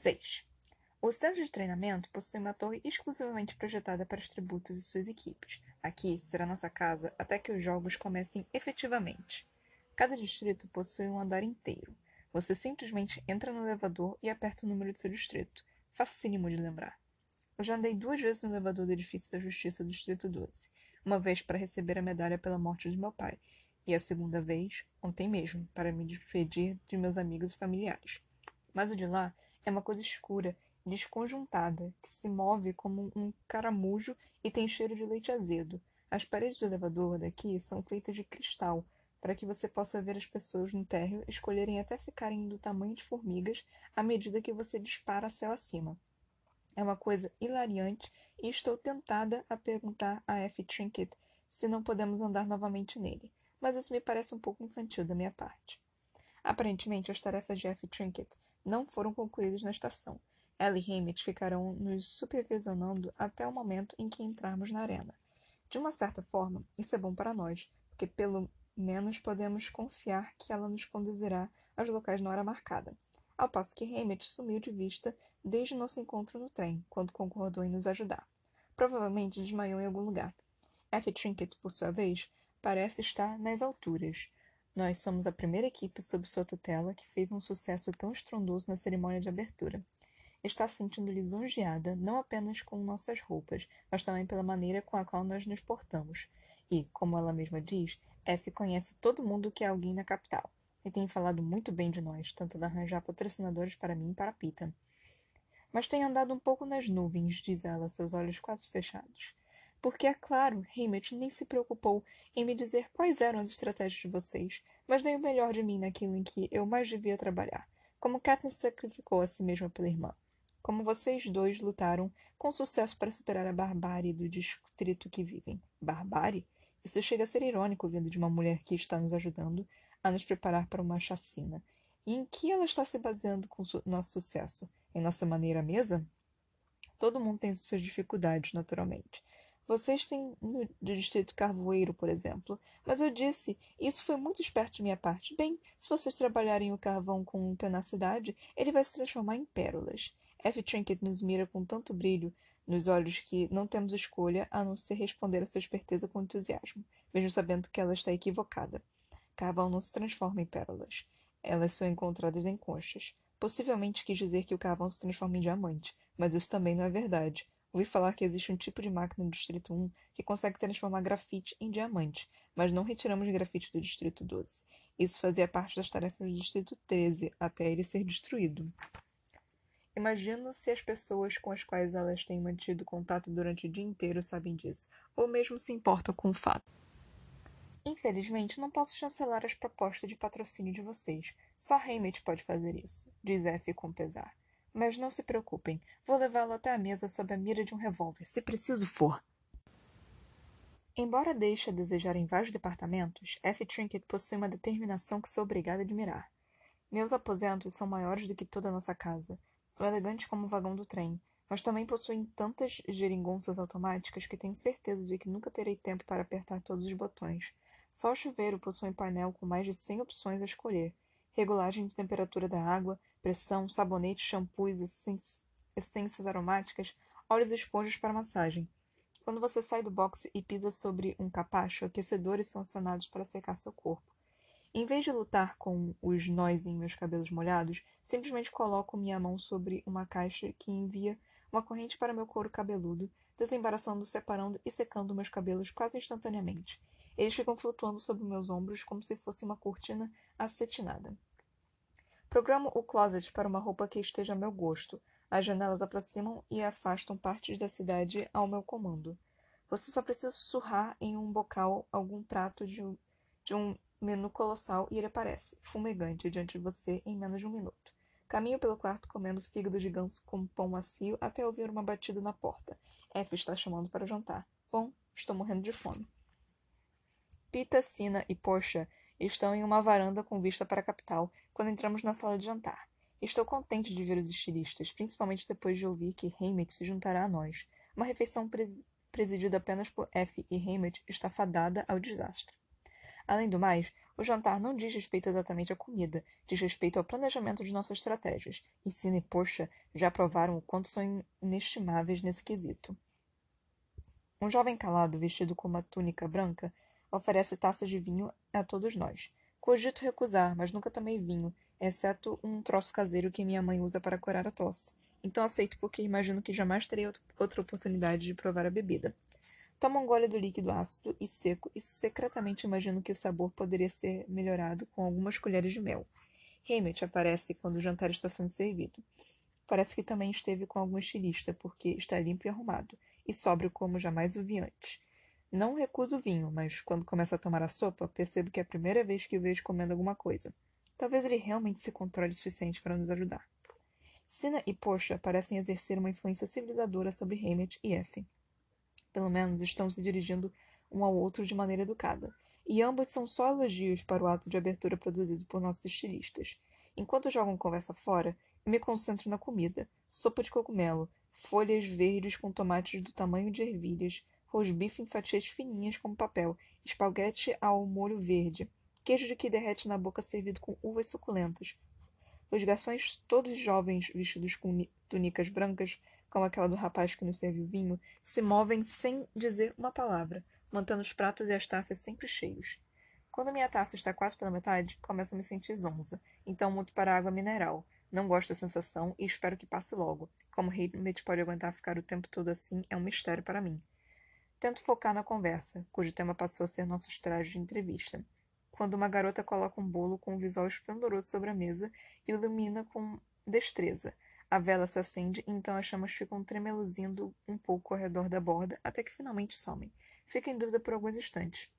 6. O centro de treinamento possui uma torre exclusivamente projetada para os tributos e suas equipes. Aqui será nossa casa até que os jogos comecem efetivamente. Cada distrito possui um andar inteiro. Você simplesmente entra no elevador e aperta o número de seu distrito. Facílimo de lembrar. Eu já andei duas vezes no elevador do edifício da Justiça do Distrito 12. Uma vez para receber a medalha pela morte de meu pai, e a segunda vez, ontem mesmo, para me despedir de meus amigos e familiares. Mas o de lá é uma coisa escura desconjuntada, que se move como um caramujo e tem cheiro de leite azedo. As paredes do elevador daqui são feitas de cristal, para que você possa ver as pessoas no térreo escolherem até ficarem do tamanho de formigas à medida que você dispara céu acima. É uma coisa hilariante e estou tentada a perguntar a F. Trinket se não podemos andar novamente nele, mas isso me parece um pouco infantil da minha parte. Aparentemente, as tarefas de F. Trinket não foram concluídas na estação, ela e Hammett ficarão nos supervisionando até o momento em que entrarmos na arena. De uma certa forma, isso é bom para nós, porque pelo menos podemos confiar que ela nos conduzirá aos locais na hora marcada. Ao passo que Hammett sumiu de vista desde nosso encontro no trem, quando concordou em nos ajudar. Provavelmente desmaiou em algum lugar. F. Trinket, por sua vez, parece estar nas alturas. Nós somos a primeira equipe sob sua tutela que fez um sucesso tão estrondoso na cerimônia de abertura está sentindo lisonjeada não apenas com nossas roupas, mas também pela maneira com a qual nós nos portamos. E, como ela mesma diz, F conhece todo mundo que é alguém na capital. E tem falado muito bem de nós, tanto de arranjar patrocinadores para mim e para Pita. Mas tem andado um pouco nas nuvens, diz ela, seus olhos quase fechados. Porque, é claro, Hammett nem se preocupou em me dizer quais eram as estratégias de vocês, mas dei o melhor de mim naquilo em que eu mais devia trabalhar, como Katniss sacrificou a si mesma pela irmã como vocês dois lutaram com sucesso para superar a barbárie do distrito que vivem. Barbárie? Isso chega a ser irônico vindo de uma mulher que está nos ajudando a nos preparar para uma chacina. E em que ela está se baseando com su nosso sucesso? Em nossa maneira mesa? Todo mundo tem suas dificuldades, naturalmente. Vocês têm no distrito carvoeiro, por exemplo. Mas eu disse, isso foi muito esperto de minha parte. Bem, se vocês trabalharem o carvão com tenacidade, ele vai se transformar em pérolas. F. Trinket nos mira com tanto brilho nos olhos que não temos escolha a não ser responder a sua esperteza com entusiasmo, mesmo sabendo que ela está equivocada. Carvão não se transforma em pérolas. Elas são encontradas em conchas. Possivelmente quis dizer que o carvão se transforma em diamante, mas isso também não é verdade. Ouvi falar que existe um tipo de máquina no Distrito 1 que consegue transformar grafite em diamante, mas não retiramos grafite do Distrito 12. Isso fazia parte das tarefas do Distrito 13, até ele ser destruído. Imagino se as pessoas com as quais elas têm mantido contato durante o dia inteiro sabem disso, ou mesmo se importam com o fato. Infelizmente, não posso chancelar as propostas de patrocínio de vocês. Só Hammett pode fazer isso, diz F com pesar. Mas não se preocupem, vou levá-lo até a mesa sob a mira de um revólver, se preciso for. Embora deixe a desejar em vários departamentos, F. Trinket possui uma determinação que sou obrigada a admirar. Meus aposentos são maiores do que toda a nossa casa, são elegantes como o vagão do trem, mas também possuem tantas geringonças automáticas que tenho certeza de que nunca terei tempo para apertar todos os botões. Só o chuveiro possui um painel com mais de 100 opções a escolher. Regulagem de temperatura da água, pressão, sabonete, shampoos, essências aromáticas, óleos e esponjas para massagem. Quando você sai do boxe e pisa sobre um capacho, aquecedores são acionados para secar seu corpo. Em vez de lutar com os nós em meus cabelos molhados, simplesmente coloco minha mão sobre uma caixa que envia uma corrente para meu couro cabeludo, desembaraçando, separando e secando meus cabelos quase instantaneamente. Eles ficam flutuando sobre meus ombros como se fosse uma cortina acetinada. Programo o closet para uma roupa que esteja a meu gosto. As janelas aproximam e afastam partes da cidade ao meu comando. Você só precisa sussurrar em um bocal algum prato de, de um menu colossal e ele aparece, fumegante, diante de você em menos de um minuto. Caminho pelo quarto comendo fígado de ganso com pão macio até ouvir uma batida na porta. F está chamando para jantar. Bom, estou morrendo de fome. Pita, Sina e Porsche estão em uma varanda com vista para a capital quando entramos na sala de jantar. Estou contente de ver os estilistas, principalmente depois de ouvir que Hammett se juntará a nós. Uma refeição pres presidida apenas por F e Hammett está fadada ao desastre. Além do mais, O jantar não diz respeito exatamente à comida, diz respeito ao planejamento de nossas estratégias. E Sina e Poxa já provaram o quanto são inestimáveis nesse quesito. Um jovem calado, vestido com uma túnica branca, oferece taças de vinho a todos nós. Cogito recusar, mas nunca tomei vinho, exceto um troço caseiro que minha mãe usa para curar a tosse. Então aceito porque imagino que jamais terei outra oportunidade de provar a bebida. Tomo um gole do líquido ácido e seco e secretamente imagino que o sabor poderia ser melhorado com algumas colheres de mel. Hammett aparece quando o jantar está sendo servido. Parece que também esteve com algum estilista, porque está limpo e arrumado, e sóbrio como jamais o vi antes. Não recuso o vinho, mas quando começa a tomar a sopa, percebo que é a primeira vez que o vejo comendo alguma coisa. Talvez ele realmente se controle o suficiente para nos ajudar. Sina e Porsche parecem exercer uma influência civilizadora sobre Hammett e Effie. Pelo menos estão se dirigindo um ao outro de maneira educada, e ambos são só elogios para o ato de abertura produzido por nossos estilistas. Enquanto jogam conversa fora, eu me concentro na comida: sopa de cogumelo, folhas verdes com tomates do tamanho de ervilhas, rosbife em fatias fininhas como papel, espaguete ao molho verde, queijo de que derrete na boca servido com uvas suculentas. Os garçons, todos jovens, vestidos com túnicas brancas, como aquela do rapaz que nos serviu vinho, se movem sem dizer uma palavra, mantendo os pratos e as taças sempre cheios. Quando minha taça está quase pela metade, começo a me sentir zonza, então mudo para água mineral. Não gosto da sensação e espero que passe logo. Como Hamlet pode aguentar ficar o tempo todo assim é um mistério para mim. Tento focar na conversa, cujo tema passou a ser nossos trajes de entrevista. Quando uma garota coloca um bolo com um visual esplendoroso sobre a mesa e ilumina com destreza, a vela se acende então as chamas ficam tremeluzindo um pouco ao redor da borda até que finalmente somem. Fica em dúvida por alguns instantes.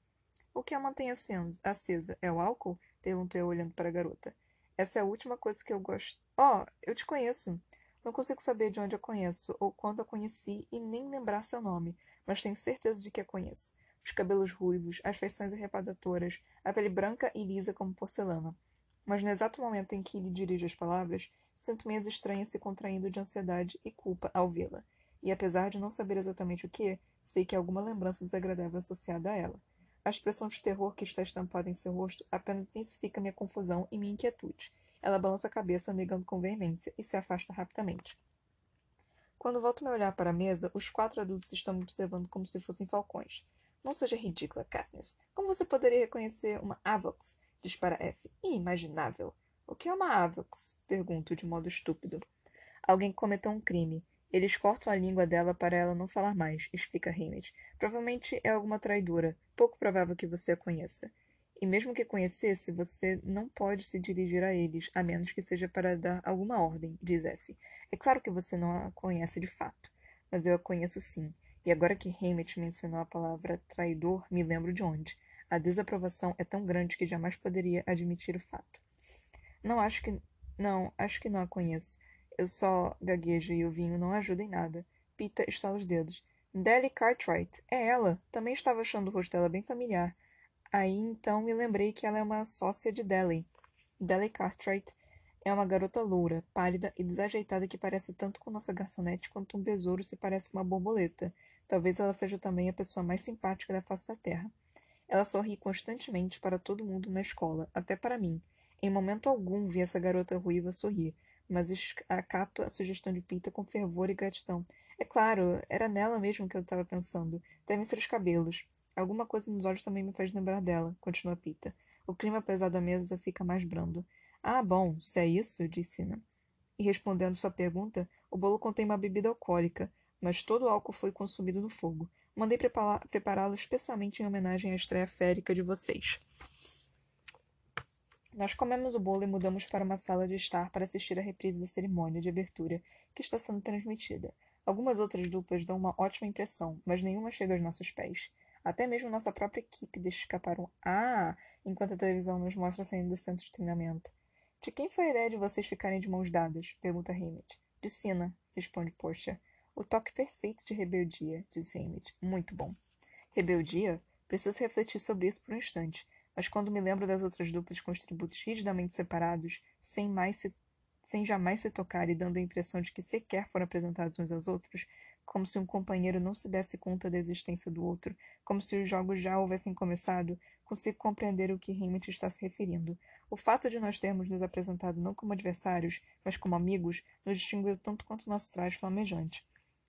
O que a mantém acesa é o álcool? Perguntou eu olhando para a garota. Essa é a última coisa que eu gosto. Oh, eu te conheço. Não consigo saber de onde a conheço, ou quando a conheci, e nem lembrar seu nome, mas tenho certeza de que a conheço. Os cabelos ruivos, as feições arrebatadoras, a pele branca e lisa como porcelana. Mas no exato momento em que lhe dirijo as palavras, Sinto-me estranha se contraindo de ansiedade e culpa ao vê-la, e apesar de não saber exatamente o que, sei que há alguma lembrança desagradável associada a ela. A expressão de terror que está estampada em seu rosto apenas intensifica minha confusão e minha inquietude. Ela balança a cabeça, negando com veemência, e se afasta rapidamente. Quando volto meu olhar para a mesa, os quatro adultos estão me observando como se fossem falcões. Não seja ridícula, Katniss. Como você poderia reconhecer uma Avox? Dispara F. Inimaginável. O que é uma Avox? Pergunto de modo estúpido. Alguém cometeu um crime. Eles cortam a língua dela para ela não falar mais, explica Hammett. Provavelmente é alguma traidora. Pouco provável que você a conheça. E mesmo que conhecesse, você não pode se dirigir a eles, a menos que seja para dar alguma ordem, diz F. É claro que você não a conhece de fato, mas eu a conheço sim. E agora que Hammett mencionou a palavra traidor, me lembro de onde. A desaprovação é tão grande que jamais poderia admitir o fato. Não acho que. Não, acho que não a conheço. Eu só gaguejo e o vinho não ajuda em nada. Pita estala os dedos. Delly Cartwright. É ela. Também estava achando o rosto dela bem familiar. Aí então me lembrei que ela é uma sócia de Delly. Delly Cartwright é uma garota loura, pálida e desajeitada que parece tanto com nossa garçonete quanto um besouro se parece com uma borboleta. Talvez ela seja também a pessoa mais simpática da face da terra. Ela sorri constantemente para todo mundo na escola, até para mim. Em momento algum vi essa garota ruiva sorrir, mas acato a sugestão de Pita com fervor e gratidão. É claro, era nela mesmo que eu estava pensando. Devem ser os cabelos. Alguma coisa nos olhos também me faz lembrar dela, continua Pita. O clima pesado da mesa fica mais brando. Ah, bom, se é isso, disse Sina. E respondendo sua pergunta, o bolo contém uma bebida alcoólica, mas todo o álcool foi consumido no fogo. Mandei prepará-lo especialmente em homenagem à estreia férica de vocês. Nós comemos o bolo e mudamos para uma sala de estar para assistir a reprise da cerimônia de abertura que está sendo transmitida. Algumas outras duplas dão uma ótima impressão, mas nenhuma chega aos nossos pés. Até mesmo nossa própria equipe deixa escapar um Ah! enquanto a televisão nos mostra saindo do centro de treinamento. De quem foi a ideia de vocês ficarem de mãos dadas? pergunta Hammett. De Sina, responde Portia. O toque perfeito de rebeldia, diz Hammett. Muito bom. Rebeldia? Preciso refletir sobre isso por um instante mas quando me lembro das outras duplas com os tributos rigidamente separados, sem mais se sem jamais se tocar e dando a impressão de que sequer foram apresentados uns aos outros, como se um companheiro não se desse conta da existência do outro, como se os jogos já houvessem começado, consigo compreender o que Hammett está se referindo. O fato de nós termos nos apresentado não como adversários, mas como amigos, nos distinguiu tanto quanto nosso traje flamejante.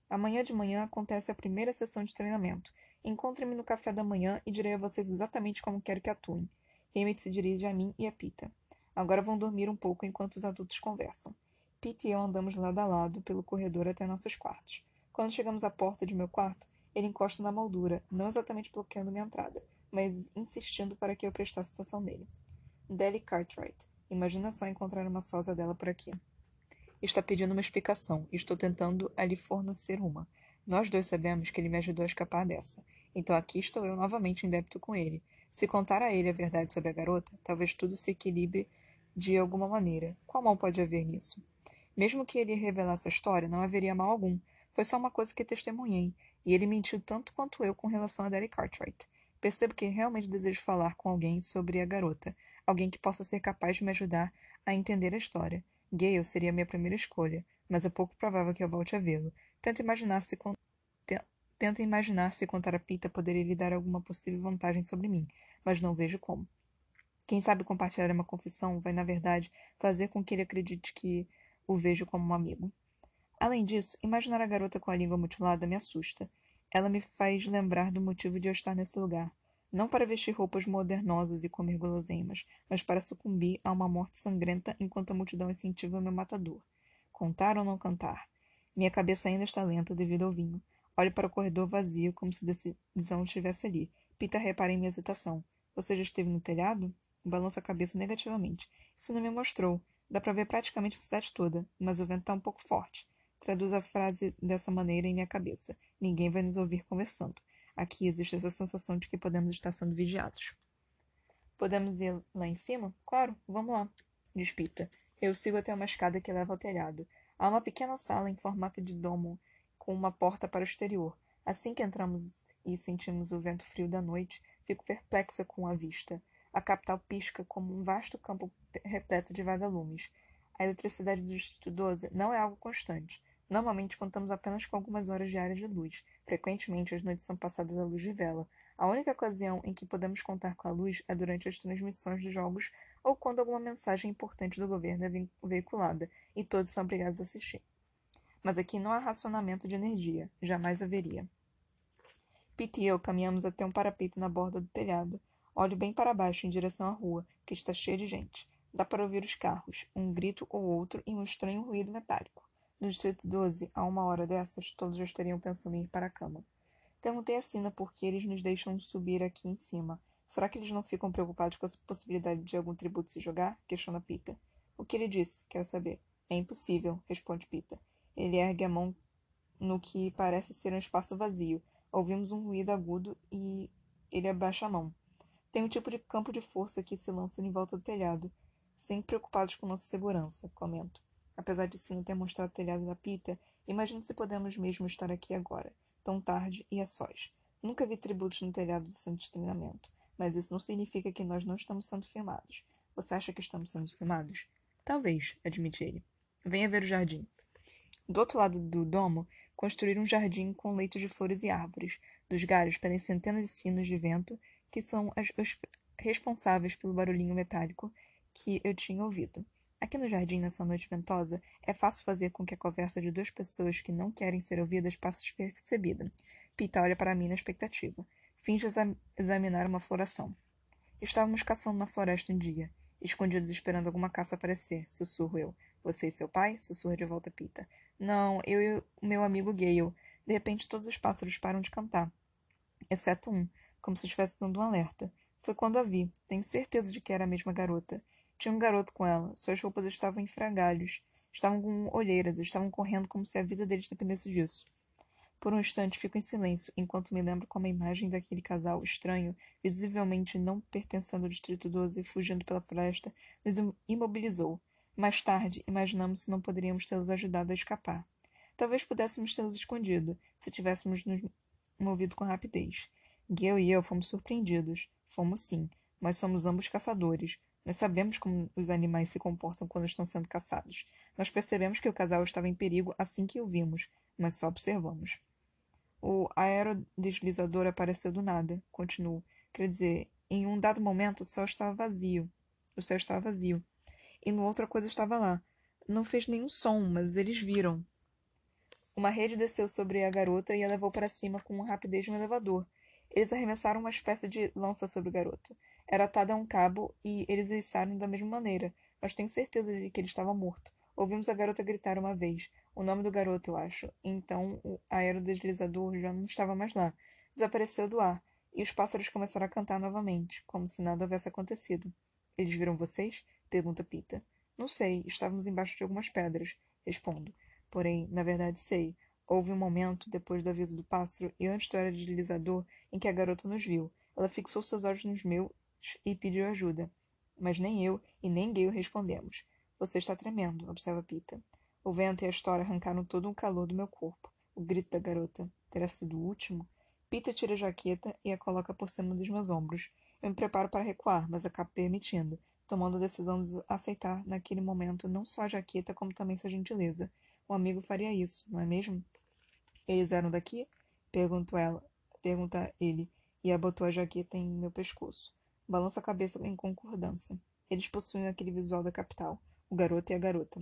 Amanhã de manhã acontece a primeira sessão de treinamento. Encontre-me no café da manhã e direi a vocês exatamente como quero que atuem. Hammett se dirige a mim e a Pita. Agora vão dormir um pouco enquanto os adultos conversam. Pete e eu andamos lado a lado pelo corredor até nossos quartos. Quando chegamos à porta de meu quarto, ele encosta na moldura, não exatamente bloqueando minha entrada, mas insistindo para que eu prestasse atenção nele. Deli Cartwright. Imagina só encontrar uma sósia dela por aqui. Está pedindo uma explicação e estou tentando a lhe fornecer uma. Nós dois sabemos que ele me ajudou a escapar dessa. Então aqui estou eu novamente em débito com ele. Se contar a ele a verdade sobre a garota, talvez tudo se equilibre de alguma maneira. Qual mal pode haver nisso? Mesmo que ele revelasse a história, não haveria mal algum, foi só uma coisa que testemunhei, e ele mentiu tanto quanto eu com relação a Derek Cartwright. Percebo que realmente desejo falar com alguém sobre a garota, alguém que possa ser capaz de me ajudar a entender a história. Gale seria minha primeira escolha, mas é pouco provável que eu volte a vê-lo. Tento imaginar se con... Tento imaginar se contar a Pita poderia lhe dar alguma possível vantagem sobre mim, mas não vejo como. Quem sabe compartilhar uma confissão vai, na verdade, fazer com que ele acredite que o vejo como um amigo. Além disso, imaginar a garota com a língua mutilada me assusta. Ela me faz lembrar do motivo de eu estar nesse lugar. Não para vestir roupas modernosas e comer guloseimas, mas para sucumbir a uma morte sangrenta enquanto a multidão incentiva meu matador. Contar ou não cantar? Minha cabeça ainda está lenta devido ao vinho. Olho para o corredor vazio, como se decisão estivesse ali. Pita repara em minha hesitação. Você já esteve no telhado? Balança a cabeça negativamente. Isso não me mostrou. Dá para ver praticamente a cidade toda, mas o vento está um pouco forte. Traduz a frase dessa maneira em minha cabeça. Ninguém vai nos ouvir conversando. Aqui existe essa sensação de que podemos estar sendo vigiados. Podemos ir lá em cima? Claro, vamos lá. Diz Pita. Eu sigo até uma escada que leva ao telhado. Há uma pequena sala em formato de domo, com uma porta para o exterior. Assim que entramos e sentimos o vento frio da noite, fico perplexa com a vista. A capital pisca como um vasto campo repleto de vagalumes. A eletricidade do Distrito 12 não é algo constante. Normalmente contamos apenas com algumas horas diárias de luz. Frequentemente as noites são passadas à luz de vela. A única ocasião em que podemos contar com a luz é durante as transmissões de jogos ou quando alguma mensagem importante do governo é veiculada e todos são obrigados a assistir. Mas aqui não há racionamento de energia. Jamais haveria. Pete e eu caminhamos até um parapeito na borda do telhado. Olho bem para baixo em direção à rua, que está cheia de gente. Dá para ouvir os carros, um grito ou outro e um estranho ruído metálico. No distrito 12, a uma hora dessas, todos já estariam pensando em ir para a cama. Perguntei a Sina por que eles nos deixam subir aqui em cima. Será que eles não ficam preocupados com a possibilidade de algum tributo se jogar? Questiona Pita. O que ele disse? Quero saber. É impossível, responde Pita. Ele ergue a mão no que parece ser um espaço vazio. Ouvimos um ruído agudo e ele abaixa a mão. Tem um tipo de campo de força que se lança em volta do telhado, sempre preocupados com nossa segurança, comento. Apesar de Sino ter mostrado o telhado da Pita, imagino se podemos mesmo estar aqui agora, tão tarde e a sós. Nunca vi tributos no telhado do centro de treinamento, mas isso não significa que nós não estamos sendo filmados. Você acha que estamos sendo filmados? Talvez, admite ele. Venha ver o jardim. Do outro lado do domo, construíram um jardim com leitos de flores e árvores. Dos galhos pendem centenas de sinos de vento, que são as, os responsáveis pelo barulhinho metálico que eu tinha ouvido. Aqui no jardim, nessa noite ventosa, é fácil fazer com que a conversa de duas pessoas que não querem ser ouvidas passe despercebida. Pita olha para mim na expectativa. Finge exam examinar uma floração. Estávamos caçando na floresta um dia, escondidos esperando alguma caça aparecer, sussurro eu. Você e seu pai? Sussurra de volta Pita. Não, eu e o meu amigo Gale. De repente todos os pássaros param de cantar. Exceto um, como se estivesse dando um alerta. Foi quando a vi. Tenho certeza de que era a mesma garota. Tinha um garoto com ela. Suas roupas estavam em frangalhos. Estavam com olheiras. Estavam correndo como se a vida deles dependesse disso. Por um instante fico em silêncio, enquanto me lembro como a imagem daquele casal estranho, visivelmente não pertencendo ao Distrito 12 fugindo pela floresta, nos imobilizou. Mais tarde, imaginamos se não poderíamos tê-los ajudado a escapar. Talvez pudéssemos tê-los escondido, se tivéssemos nos movido com rapidez. Gale e eu fomos surpreendidos. Fomos sim, mas somos ambos caçadores. Nós sabemos como os animais se comportam quando estão sendo caçados. Nós percebemos que o casal estava em perigo assim que o vimos, mas só observamos. O aerodeslizador apareceu do nada, continuou. Quer dizer, em um dado momento o céu estava vazio. O céu estava vazio. E no outro a coisa estava lá. Não fez nenhum som, mas eles viram. Uma rede desceu sobre a garota e a levou para cima com rapidez de um elevador. Eles arremessaram uma espécie de lança sobre o garoto. Era atada a um cabo e eles o içaram da mesma maneira, mas tenho certeza de que ele estava morto. Ouvimos a garota gritar uma vez. O nome do garoto, eu acho. Então o aerodeslizador já não estava mais lá. Desapareceu do ar, e os pássaros começaram a cantar novamente, como se nada houvesse acontecido. Eles viram vocês? pergunta Pita. Não sei, estávamos embaixo de algumas pedras, respondo. Porém, na verdade sei. Houve um momento, depois do aviso do pássaro e antes do aerodeslizador, em que a garota nos viu. Ela fixou seus olhos nos meus e pediu ajuda. Mas nem eu e nem Gale respondemos. Você está tremendo, observa Pita. O vento e a história arrancaram todo o calor do meu corpo. O grito da garota terá sido o último? Pita tira a jaqueta e a coloca por cima dos meus ombros. Eu me preparo para recuar, mas acabo permitindo, tomando a decisão de aceitar naquele momento não só a jaqueta, como também sua gentileza. Um amigo faria isso, não é mesmo? Eles eram daqui? Perguntou ela. Pergunta ele, e abotou a jaqueta em meu pescoço. Balança a cabeça em concordância. Eles possuem aquele visual da capital, o garoto e a garota.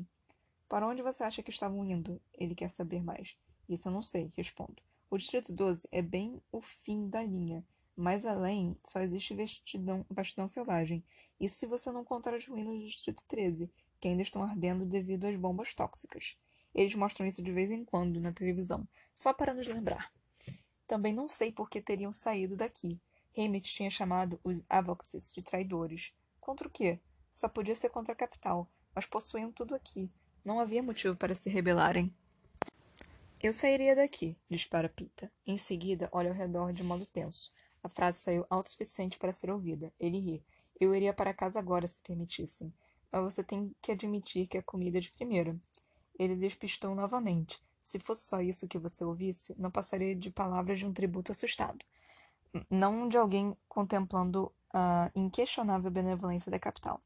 Para onde você acha que estavam indo? Ele quer saber mais. Isso eu não sei, respondo. O Distrito 12 é bem o fim da linha. Mais além, só existe vastidão, vastidão selvagem. Isso se você não contar as ruínas do Distrito 13, que ainda estão ardendo devido às bombas tóxicas. Eles mostram isso de vez em quando na televisão, só para nos lembrar. Também não sei por que teriam saído daqui. Hammett tinha chamado os Avoxes de traidores. Contra o quê? Só podia ser contra a capital, mas possuíam tudo aqui. Não havia motivo para se rebelarem. Eu sairia daqui, dispara Pita. Em seguida, olha ao redor de modo tenso. A frase saiu autossuficiente para ser ouvida. Ele ri. Eu iria para casa agora, se permitissem. Mas você tem que admitir que a comida é de primeira. Ele despistou novamente. Se fosse só isso que você ouvisse, não passaria de palavras de um tributo assustado. Não de alguém contemplando a inquestionável benevolência da capital.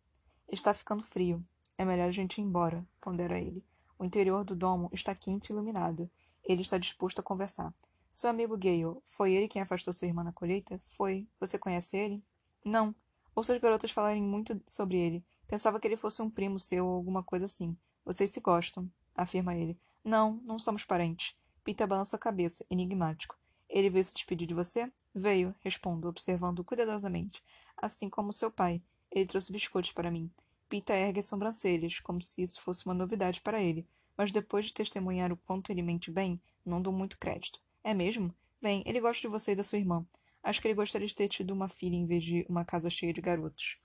Está ficando frio. É melhor a gente ir embora, pondera ele. O interior do domo está quente e iluminado. Ele está disposto a conversar. Seu amigo Gale, foi ele quem afastou sua irmã na colheita? Foi. Você conhece ele? Não. Ouço as garotas falarem muito sobre ele. Pensava que ele fosse um primo seu ou alguma coisa assim. Vocês se gostam, afirma ele. Não, não somos parentes. Pita balança a cabeça, enigmático. Ele veio se despedir de você? Veio, respondo, observando cuidadosamente. Assim como seu pai. Ele trouxe biscoitos para mim. Pita ergue as sobrancelhas, como se isso fosse uma novidade para ele, mas depois de testemunhar o quanto ele mente bem, não dou muito crédito. É mesmo? Bem, ele gosta de você e da sua irmã. Acho que ele gostaria de ter tido uma filha em vez de uma casa cheia de garotos.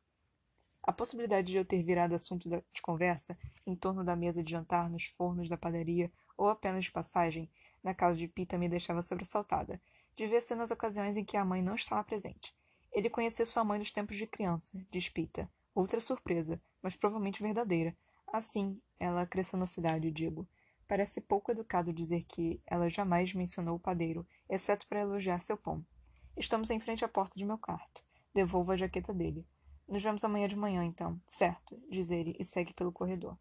A possibilidade de eu ter virado assunto de conversa em torno da mesa de jantar nos fornos da padaria ou apenas de passagem na casa de Pita me deixava sobressaltada. Devia ser nas ocasiões em que a mãe não estava presente. Ele conhecia sua mãe dos tempos de criança, diz Pita. Outra surpresa, mas provavelmente verdadeira. Assim, ela cresceu na cidade, digo. Parece pouco educado dizer que ela jamais mencionou o padeiro, exceto para elogiar seu pão. Estamos em frente à porta de meu quarto. Devolvo a jaqueta dele. Nos vemos amanhã de manhã, então. Certo, diz ele e segue pelo corredor.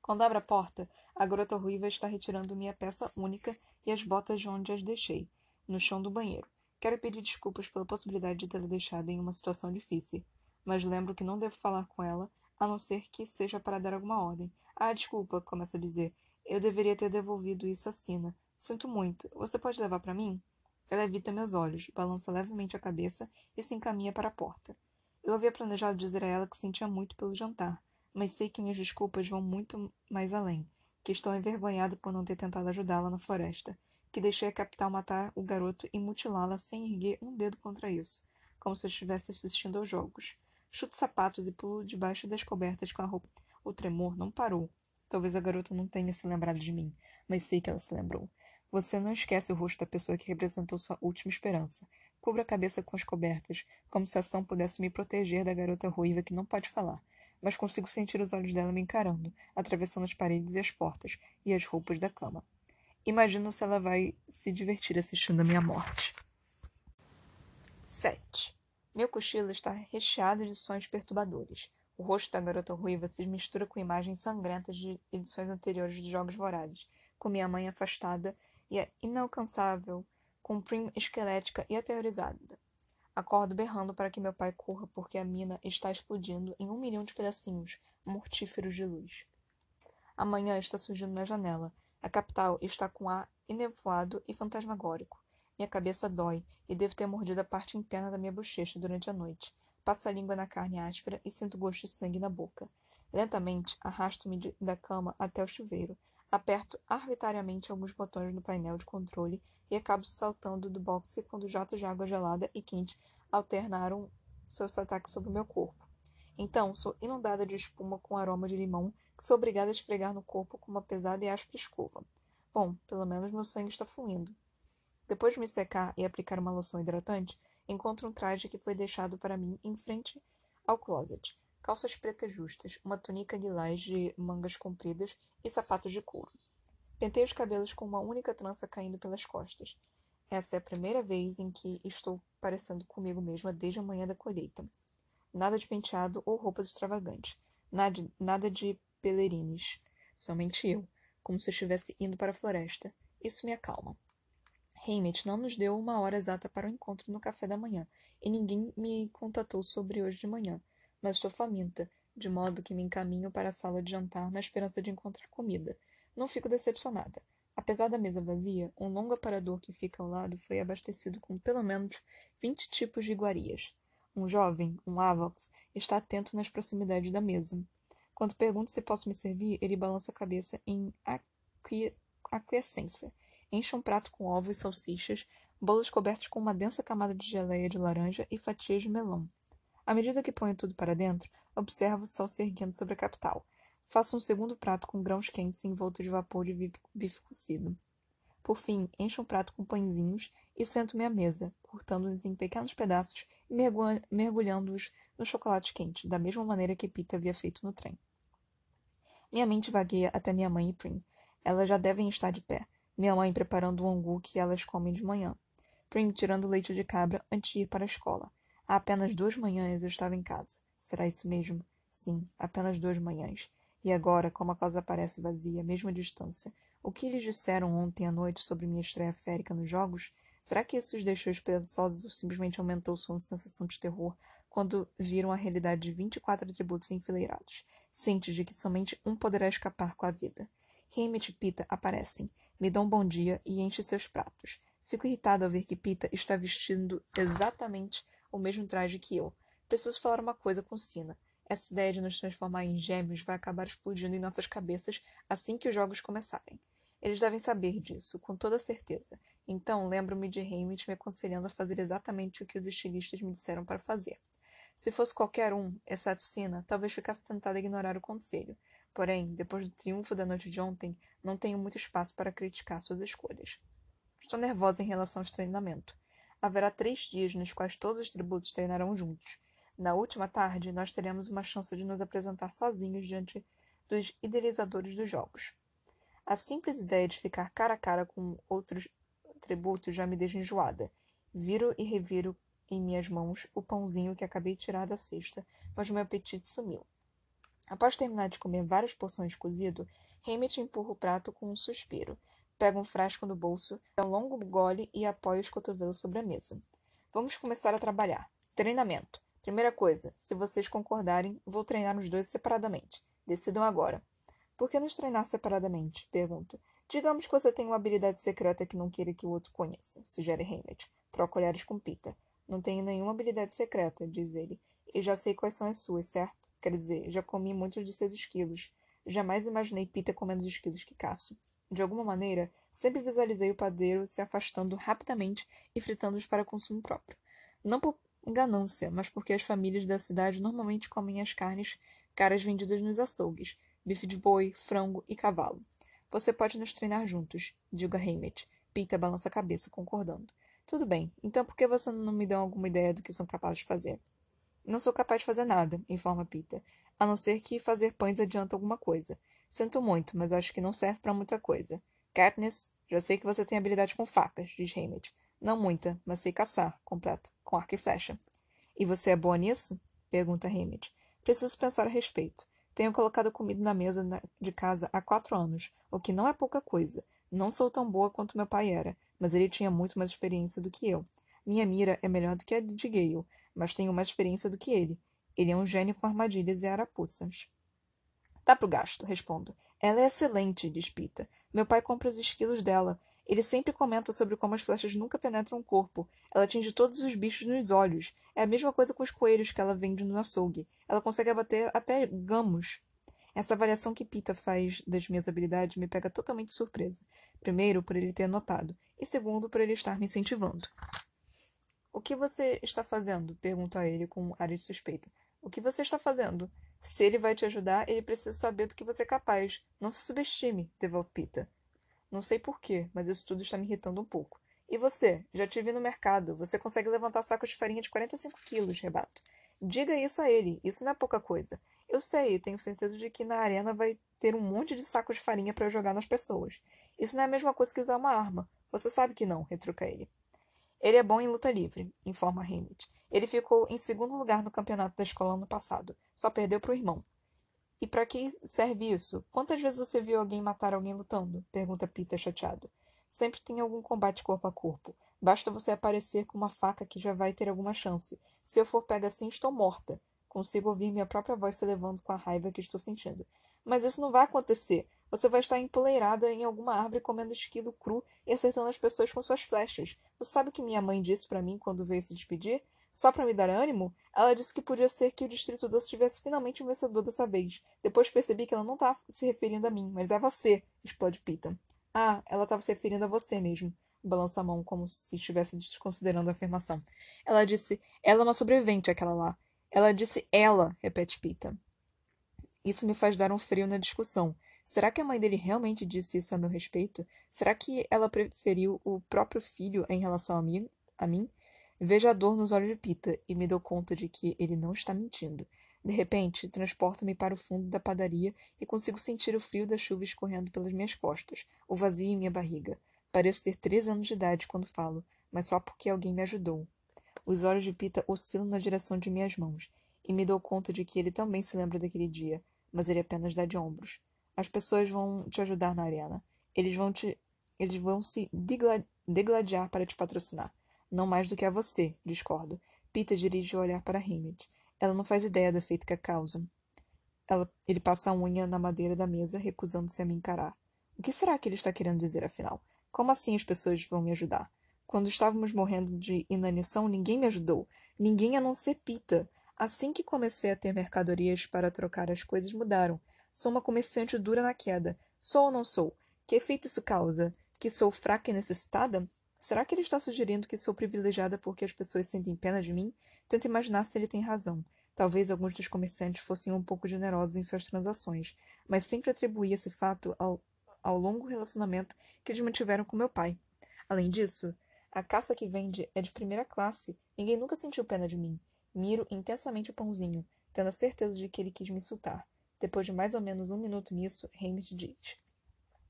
Quando abre a porta, a garota ruiva está retirando minha peça única e as botas de onde as deixei, no chão do banheiro. Quero pedir desculpas pela possibilidade de tê-la deixado em uma situação difícil mas lembro que não devo falar com ela, a não ser que seja para dar alguma ordem. Ah, desculpa, começa a dizer. Eu deveria ter devolvido isso a Sina. Sinto muito. Você pode levar para mim? Ela evita meus olhos, balança levemente a cabeça e se encaminha para a porta. Eu havia planejado dizer a ela que sentia muito pelo jantar, mas sei que minhas desculpas vão muito mais além, que estou envergonhada por não ter tentado ajudá-la na floresta, que deixei a capital matar o garoto e mutilá-la sem erguer um dedo contra isso, como se eu estivesse assistindo aos jogos. Chuto sapatos e pulo debaixo das cobertas com a roupa. O tremor não parou. Talvez a garota não tenha se lembrado de mim, mas sei que ela se lembrou. Você não esquece o rosto da pessoa que representou sua última esperança. Cubra a cabeça com as cobertas, como se a ação pudesse me proteger da garota ruiva que não pode falar. Mas consigo sentir os olhos dela me encarando, atravessando as paredes e as portas, e as roupas da cama. Imagino se ela vai se divertir assistindo a minha morte. 7. Meu cochilo está recheado de sonhos perturbadores. O rosto da garota ruiva se mistura com imagens sangrentas de edições anteriores de Jogos Vorazes, com minha mãe afastada e inalcançável, com Prim esquelética e aterrorizada. Acordo berrando para que meu pai corra, porque a mina está explodindo em um milhão de pedacinhos mortíferos de luz. Amanhã está surgindo na janela. A capital está com ar enevoado e fantasmagórico. Minha cabeça dói e devo ter mordido a parte interna da minha bochecha durante a noite. Passo a língua na carne áspera e sinto gosto de sangue na boca. Lentamente, arrasto-me da cama até o chuveiro. Aperto arbitrariamente alguns botões no painel de controle e acabo saltando do boxe quando jatos de água gelada e quente alternaram seus ataques sobre o meu corpo. Então, sou inundada de espuma com aroma de limão que sou obrigada a esfregar no corpo com uma pesada e áspera escova. Bom, pelo menos meu sangue está fluindo. Depois de me secar e aplicar uma loção hidratante, encontro um traje que foi deixado para mim em frente ao closet. Calças pretas justas, uma túnica lilás de mangas compridas e sapatos de couro. Pentei os cabelos com uma única trança caindo pelas costas. Essa é a primeira vez em que estou parecendo comigo mesma desde a manhã da colheita. Nada de penteado ou roupas extravagantes. Nada, nada de pelerines. Somente eu, como se estivesse indo para a floresta. Isso me acalma. Hammett não nos deu uma hora exata para o encontro no café da manhã, e ninguém me contatou sobre hoje de manhã, mas estou faminta, de modo que me encaminho para a sala de jantar na esperança de encontrar comida. Não fico decepcionada. Apesar da mesa vazia, um longo aparador que fica ao lado foi abastecido com pelo menos vinte tipos de iguarias. Um jovem, um Avox, está atento nas proximidades da mesa. Quando pergunto se posso me servir, ele balança a cabeça em aquiescência Encha um prato com ovos, salsichas, bolos cobertos com uma densa camada de geleia de laranja e fatias de melão. À medida que ponho tudo para dentro, observo o sol se erguendo sobre a capital. Faço um segundo prato com grãos quentes envoltos de vapor de bife cozido. Por fim, encho um prato com pãezinhos e sento-me à mesa, cortando-os em pequenos pedaços e mergulhando-os no chocolate quente, da mesma maneira que Pita havia feito no trem. Minha mente vagueia até minha mãe e Prim. Elas já devem estar de pé minha mãe preparando o angu que elas comem de manhã. Prim tirando leite de cabra antes de ir para a escola. Há apenas duas manhãs eu estava em casa. Será isso mesmo? Sim, apenas duas manhãs. E agora, como a casa parece vazia, à distância, o que eles disseram ontem à noite sobre minha estreia férica nos jogos? Será que isso os deixou esperançosos ou simplesmente aumentou sua sensação de terror quando viram a realidade de 24 atributos enfileirados, cientes de que somente um poderá escapar com a vida? Hammett e Pita aparecem, me dão um bom dia e enchem seus pratos. Fico irritado ao ver que Pita está vestindo exatamente o mesmo traje que eu. Preciso falar uma coisa com Sina. Essa ideia de nos transformar em gêmeos vai acabar explodindo em nossas cabeças assim que os jogos começarem. Eles devem saber disso, com toda certeza. Então, lembro-me de Hammett me aconselhando a fazer exatamente o que os estilistas me disseram para fazer. Se fosse qualquer um, exceto Sina, talvez ficasse tentado a ignorar o conselho. Porém, depois do triunfo da noite de ontem, não tenho muito espaço para criticar suas escolhas. Estou nervosa em relação ao treinamento. Haverá três dias nos quais todos os tributos treinarão juntos. Na última tarde, nós teremos uma chance de nos apresentar sozinhos diante dos idealizadores dos jogos. A simples ideia de ficar cara a cara com outros tributos já me deixa enjoada. Viro e reviro em minhas mãos o pãozinho que acabei de tirar da cesta, mas meu apetite sumiu. Após terminar de comer várias porções de cozido, Hammett empurra o prato com um suspiro. Pega um frasco no bolso, dá um longo gole e apoia os cotovelos sobre a mesa. Vamos começar a trabalhar. Treinamento. Primeira coisa, se vocês concordarem, vou treinar os dois separadamente. Decidam agora. Por que nos treinar separadamente? Pergunto. Digamos que você tem uma habilidade secreta que não queira que o outro conheça, sugere Hammett. Troca olhares com Pita. Não tenho nenhuma habilidade secreta, diz ele. E já sei quais são as suas, certo? Quer dizer, já comi muitos de seus esquilos. Jamais imaginei Pita comendo os esquilos que caço. De alguma maneira, sempre visualizei o padeiro se afastando rapidamente e fritando-os para consumo próprio. Não por ganância, mas porque as famílias da cidade normalmente comem as carnes caras vendidas nos açougues, bife de boi, frango e cavalo. Você pode nos treinar juntos, diga Hammett. Pita balança a cabeça, concordando. Tudo bem, então por que você não me dá alguma ideia do que são capazes de fazer? Não sou capaz de fazer nada, informa Peter, a não ser que fazer pães adianta alguma coisa. Sinto muito, mas acho que não serve para muita coisa. Katniss, já sei que você tem habilidade com facas, diz Hammett. Não muita, mas sei caçar, completo, com arco e flecha. E você é boa nisso? pergunta Hammett. Preciso pensar a respeito. Tenho colocado comida na mesa de casa há quatro anos, o que não é pouca coisa. Não sou tão boa quanto meu pai era, mas ele tinha muito mais experiência do que eu. Minha mira é melhor do que a de Gale, mas tenho mais experiência do que ele. Ele é um gênio com armadilhas e arapuças. Tá pro gasto, respondo. Ela é excelente, diz Pita. Meu pai compra os esquilos dela. Ele sempre comenta sobre como as flechas nunca penetram o corpo. Ela atinge todos os bichos nos olhos. É a mesma coisa com os coelhos que ela vende no açougue. Ela consegue abater até gamos. Essa avaliação que Pita faz das minhas habilidades me pega totalmente surpresa. Primeiro, por ele ter notado, e segundo, por ele estar me incentivando. O que você está fazendo? pergunto a ele com ar de suspeita. O que você está fazendo? Se ele vai te ajudar, ele precisa saber do que você é capaz. Não se subestime, devolve Pita. Não sei porquê, mas isso tudo está me irritando um pouco. E você? Já te vi no mercado. Você consegue levantar sacos de farinha de 45 quilos, rebato. Diga isso a ele. Isso não é pouca coisa. Eu sei, tenho certeza de que na arena vai ter um monte de sacos de farinha para jogar nas pessoas. Isso não é a mesma coisa que usar uma arma. Você sabe que não, retruca ele. Ele é bom em luta livre, informa Hamid. Ele ficou em segundo lugar no campeonato da escola ano passado. Só perdeu para o irmão. E para que serve isso? Quantas vezes você viu alguém matar alguém lutando? Pergunta Peter chateado. Sempre tem algum combate corpo a corpo. Basta você aparecer com uma faca que já vai ter alguma chance. Se eu for pega assim, estou morta. Consigo ouvir minha própria voz se levando com a raiva que estou sentindo. Mas isso não vai acontecer. Você vai estar empoleirada em alguma árvore comendo esquilo cru e acertando as pessoas com suas flechas. Você sabe o que minha mãe disse para mim quando veio se despedir? Só para me dar ânimo, ela disse que podia ser que o Distrito Doce tivesse finalmente um vencedor dessa vez. Depois percebi que ela não estava se referindo a mim, mas a você, explode Pita. Ah, ela estava se referindo a você mesmo. Balança a mão como se estivesse desconsiderando a afirmação. Ela disse: Ela é uma sobrevivente, aquela lá. Ela disse ela, repete Pita. Isso me faz dar um frio na discussão. Será que a mãe dele realmente disse isso a meu respeito? Será que ela preferiu o próprio filho em relação a mim? A mim? Vejo a dor nos olhos de Pita e me dou conta de que ele não está mentindo. De repente, transporta-me para o fundo da padaria e consigo sentir o frio da chuva escorrendo pelas minhas costas, o vazio em minha barriga. Pareço ter três anos de idade quando falo, mas só porque alguém me ajudou. Os olhos de Pita oscilam na direção de minhas mãos, e me dou conta de que ele também se lembra daquele dia, mas ele apenas dá de ombros. As pessoas vão te ajudar na arena. Eles vão te. Eles vão se degladiar para te patrocinar. Não mais do que a você, discordo. Pita dirige o olhar para Hamid. Ela não faz ideia do efeito que a causam. Ela, ele passa a unha na madeira da mesa, recusando-se a me encarar. O que será que ele está querendo dizer, afinal? Como assim as pessoas vão me ajudar? Quando estávamos morrendo de inanição, ninguém me ajudou. Ninguém a não ser Pita. Assim que comecei a ter mercadorias para trocar, as coisas mudaram. Sou uma comerciante dura na queda. Sou ou não sou? Que efeito isso causa? Que sou fraca e necessitada? Será que ele está sugerindo que sou privilegiada porque as pessoas sentem pena de mim? Tento imaginar se ele tem razão. Talvez alguns dos comerciantes fossem um pouco generosos em suas transações, mas sempre atribuí esse fato ao, ao longo relacionamento que eles mantiveram com meu pai. Além disso, a caça que vende é de primeira classe. Ninguém nunca sentiu pena de mim. Miro intensamente o pãozinho, tendo a certeza de que ele quis me insultar. Depois de mais ou menos um minuto nisso, Hamish diz: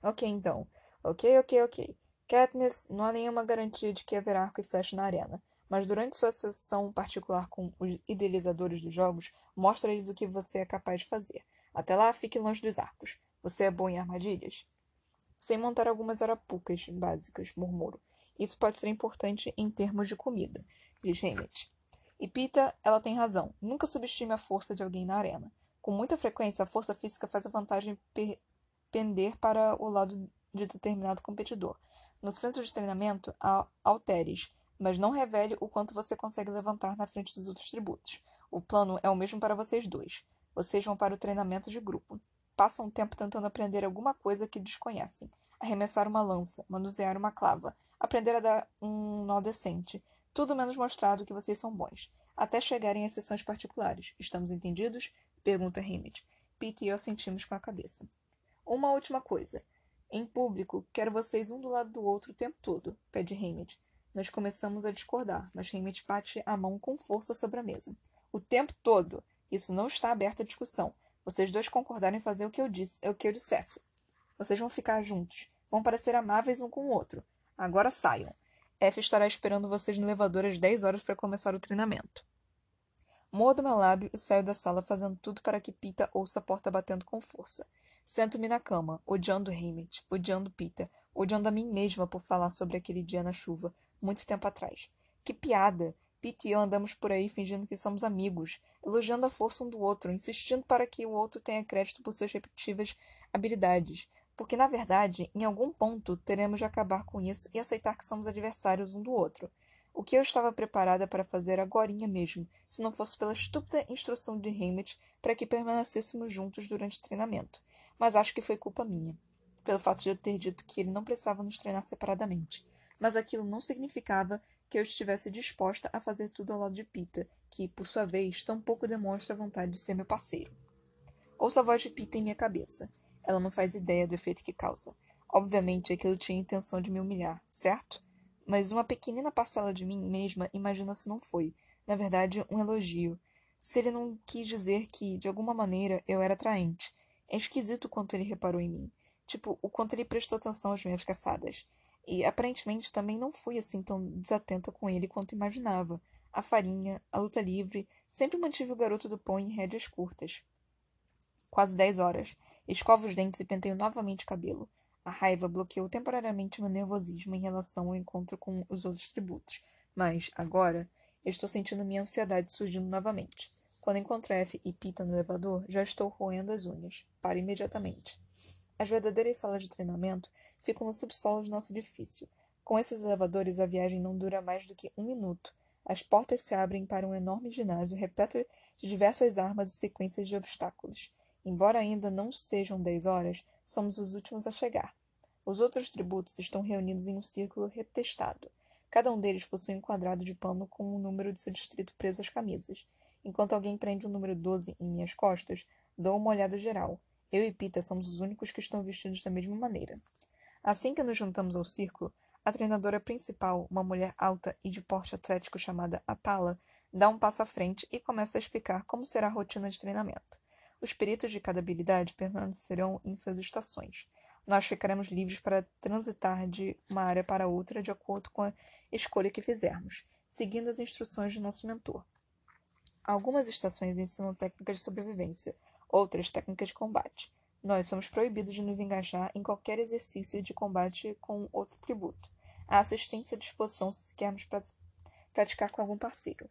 Ok, então. Ok, ok, ok. Katniss não há nenhuma garantia de que haverá arco e flecha na arena, mas durante sua sessão particular com os idealizadores dos jogos, mostra-lhes o que você é capaz de fazer. Até lá, fique longe dos arcos. Você é bom em armadilhas? Sem montar algumas arapucas básicas, murmuro. Isso pode ser importante em termos de comida, diz Hammett. E Pita, ela tem razão. Nunca subestime a força de alguém na arena. Com muita frequência, a força física faz a vantagem pender para o lado de determinado competidor. No centro de treinamento há halteres, mas não revele o quanto você consegue levantar na frente dos outros tributos. O plano é o mesmo para vocês dois. Vocês vão para o treinamento de grupo. Passam um tempo tentando aprender alguma coisa que desconhecem. Arremessar uma lança, manusear uma clava, aprender a dar um nó decente. Tudo menos mostrado que vocês são bons. Até chegarem às sessões particulares. Estamos entendidos? Pergunta Hammett. Pete e eu sentimos com a cabeça. Uma última coisa. Em público, quero vocês um do lado do outro o tempo todo, pede Hammett. Nós começamos a discordar, mas Hammett bate a mão com força sobre a mesa. O tempo todo! Isso não está aberto à discussão. Vocês dois concordaram em fazer o que eu disse, o que eu dissesse. Vocês vão ficar juntos. Vão parecer amáveis um com o outro. Agora saiam. F estará esperando vocês no elevador às 10 horas para começar o treinamento. Mordo meu lábio e saio da sala fazendo tudo para que Pita ouça a porta batendo com força. Sento-me na cama, odiando Hammett, odiando Pita, odiando a mim mesma por falar sobre aquele dia na chuva, muito tempo atrás. Que piada! Pete e eu andamos por aí fingindo que somos amigos, elogiando a força um do outro, insistindo para que o outro tenha crédito por suas respectivas habilidades, porque na verdade, em algum ponto, teremos de acabar com isso e aceitar que somos adversários um do outro. O que eu estava preparada para fazer agorinha mesmo, se não fosse pela estúpida instrução de Hammett para que permanecêssemos juntos durante o treinamento. Mas acho que foi culpa minha, pelo fato de eu ter dito que ele não precisava nos treinar separadamente. Mas aquilo não significava que eu estivesse disposta a fazer tudo ao lado de Pita, que, por sua vez, tampouco demonstra vontade de ser meu parceiro. Ouço a voz de Pita em minha cabeça. Ela não faz ideia do efeito que causa. Obviamente, aquilo tinha a intenção de me humilhar, certo? mas uma pequenina parcela de mim mesma imagina se não foi, na verdade, um elogio. Se ele não quis dizer que, de alguma maneira, eu era atraente. É esquisito o quanto ele reparou em mim. Tipo, o quanto ele prestou atenção às minhas caçadas. E, aparentemente, também não fui assim tão desatenta com ele quanto imaginava. A farinha, a luta livre, sempre mantive o garoto do pão em rédeas curtas. Quase dez horas. Escovo os dentes e penteio novamente o cabelo. A raiva bloqueou temporariamente meu nervosismo em relação ao encontro com os outros tributos, mas, agora, estou sentindo minha ansiedade surgindo novamente. Quando encontro F e Pita no elevador, já estou roendo as unhas. Paro imediatamente. As verdadeiras salas de treinamento ficam no subsolo de nosso edifício. Com esses elevadores, a viagem não dura mais do que um minuto. As portas se abrem para um enorme ginásio repleto de diversas armas e sequências de obstáculos. Embora ainda não sejam dez horas, somos os últimos a chegar. Os outros tributos estão reunidos em um círculo retestado. Cada um deles possui um quadrado de pano com o número de seu distrito preso às camisas. Enquanto alguém prende o número 12 em minhas costas, dou uma olhada geral. Eu e Pita somos os únicos que estão vestidos da mesma maneira. Assim que nos juntamos ao círculo, a treinadora principal, uma mulher alta e de porte atlético chamada Atala, dá um passo à frente e começa a explicar como será a rotina de treinamento. Os peritos de cada habilidade permanecerão em suas estações. Nós ficaremos livres para transitar de uma área para outra de acordo com a escolha que fizermos, seguindo as instruções de nosso mentor. Algumas estações ensinam técnicas de sobrevivência, outras técnicas de combate. Nós somos proibidos de nos engajar em qualquer exercício de combate com outro tributo. Há assistência à disposição se queremos praticar com algum parceiro.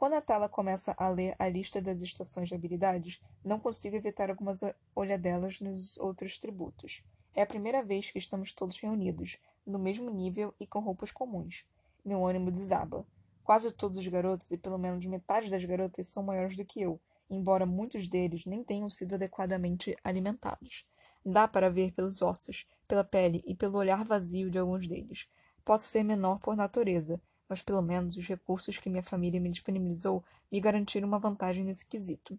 Quando a tela começa a ler a lista das estações de habilidades, não consigo evitar algumas olhadelas nos outros tributos. É a primeira vez que estamos todos reunidos, no mesmo nível e com roupas comuns. Meu ânimo desaba. Quase todos os garotos, e pelo menos metade das garotas, são maiores do que eu, embora muitos deles nem tenham sido adequadamente alimentados. Dá para ver pelos ossos, pela pele e pelo olhar vazio de alguns deles. Posso ser menor por natureza, mas pelo menos os recursos que minha família me disponibilizou me garantiram uma vantagem nesse quesito.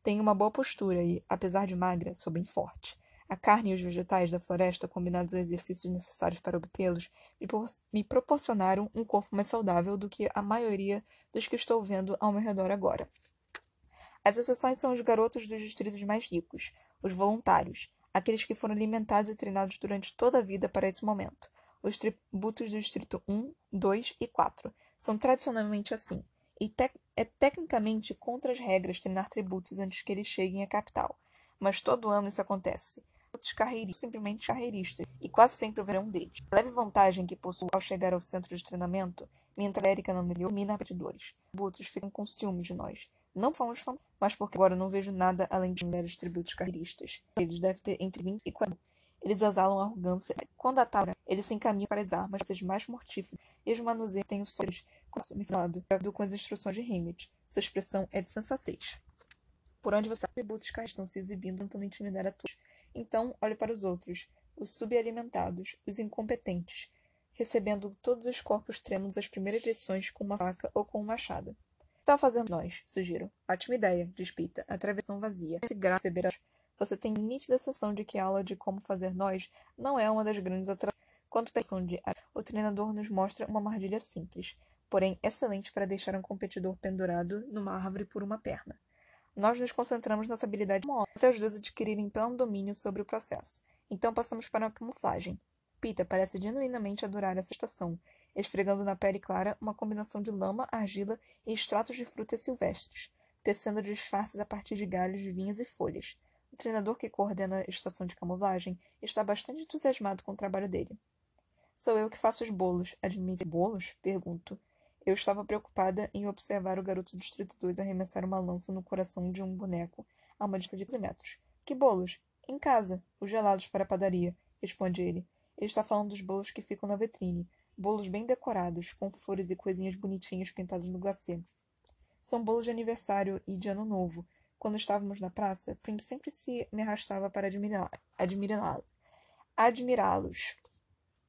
Tenho uma boa postura e, apesar de magra, sou bem forte. A carne e os vegetais da floresta, combinados aos exercícios necessários para obtê-los, me, me proporcionaram um corpo mais saudável do que a maioria dos que estou vendo ao meu redor agora. As exceções são os garotos dos distritos mais ricos, os voluntários, aqueles que foram alimentados e treinados durante toda a vida para esse momento. Os tributos do Distrito 1, 2 e 4 são tradicionalmente assim, e é tecnicamente contra as regras treinar tributos antes que eles cheguem à capital. Mas todo ano isso acontece. Outros carreiristas, simplesmente carreiristas, e quase sempre houverá um deles. A leve vantagem que possuo ao chegar ao centro de treinamento, minha entrérica não elimina repetidores. Tributos ficam com ciúmes de nós. Não fomos fãs, mas porque agora não vejo nada além de meros tributos carreiristas. Eles devem ter entre 20 e 40 eles exalam arrogância. Quando atacam, eles se encaminham para as armas mais mortíferas e os manuseiam têm os sólidos consumado com as instruções de Hammett. Sua expressão é de sensatez. Por onde você atributos que estão se exibindo tentando intimidar a todos. Então, olhe para os outros, os subalimentados, os incompetentes, recebendo todos os corpos trêmulos as primeiras lições com uma faca ou com um machado. Está fazendo nós, sugiro. Ótima ideia, diz Pita. A travessão vazia. Se graça receber você tem nítida sensação de que a aula de como fazer nós não é uma das grandes atrações. Quanto à de o treinador nos mostra uma armadilha simples, porém excelente para deixar um competidor pendurado numa árvore por uma perna. Nós nos concentramos nessa habilidade até as duas adquirirem pleno domínio sobre o processo. Então passamos para a camuflagem. Pita parece genuinamente adorar essa estação, esfregando na pele clara uma combinação de lama, argila e extratos de frutas silvestres. tecendo disfarces a partir de galhos, vinhas e folhas. O treinador que coordena a estação de camuflagem está bastante entusiasmado com o trabalho dele. Sou eu que faço os bolos. Admite bolos? Pergunto. Eu estava preocupada em observar o garoto do Distrito 2 arremessar uma lança no coração de um boneco a uma distância de 15 metros. Que bolos? Em casa. Os gelados para a padaria, responde ele. Ele está falando dos bolos que ficam na vitrine. Bolos bem decorados, com flores e coisinhas bonitinhas pintadas no glacê. São bolos de aniversário e de ano novo. Quando estávamos na praça, Prim sempre se me arrastava para admirá-los. Admirá-los.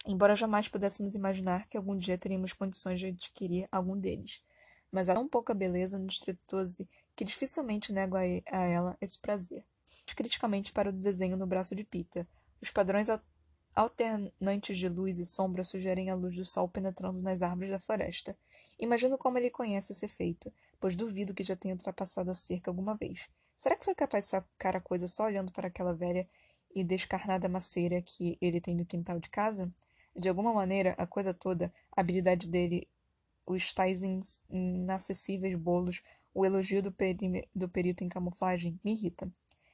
Embora jamais pudéssemos imaginar que algum dia teríamos condições de adquirir algum deles. Mas há tão pouca beleza no Distrito 12 que dificilmente nego a ela esse prazer. Criticamente para o desenho no braço de Pita. Os padrões alternantes de luz e sombra sugerem a luz do sol penetrando nas árvores da floresta. Imagino como ele conhece esse efeito, pois duvido que já tenha ultrapassado a cerca alguma vez. Será que foi capaz de sacar a coisa só olhando para aquela velha e descarnada maceira que ele tem no quintal de casa? De alguma maneira, a coisa toda, a habilidade dele, os tais inacessíveis bolos, o elogio do, peri do perito em camuflagem, me irrita.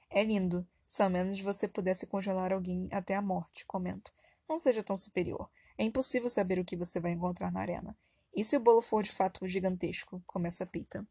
É lindo, se ao menos você pudesse congelar alguém até a morte, comento. Não seja tão superior. É impossível saber o que você vai encontrar na arena. E se o bolo for de fato gigantesco? Começa Pita.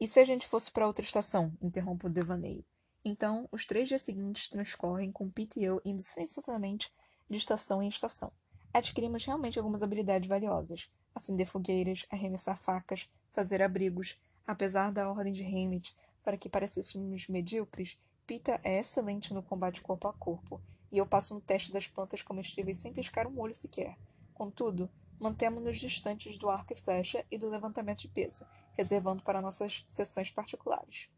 E se a gente fosse para outra estação? Interrompe o devaneio. Então, os três dias seguintes transcorrem com Pete e eu indo sensacionalmente de estação em estação. Adquirimos realmente algumas habilidades valiosas. Acender fogueiras, arremessar facas, fazer abrigos. Apesar da ordem de Hammett para que parecêssemos medíocres, Pita é excelente no combate corpo a corpo, e eu passo no teste das plantas comestíveis sem piscar um olho sequer. Contudo, mantemos-nos distantes do arco e flecha e do levantamento de peso, reservando para nossas sessões particulares.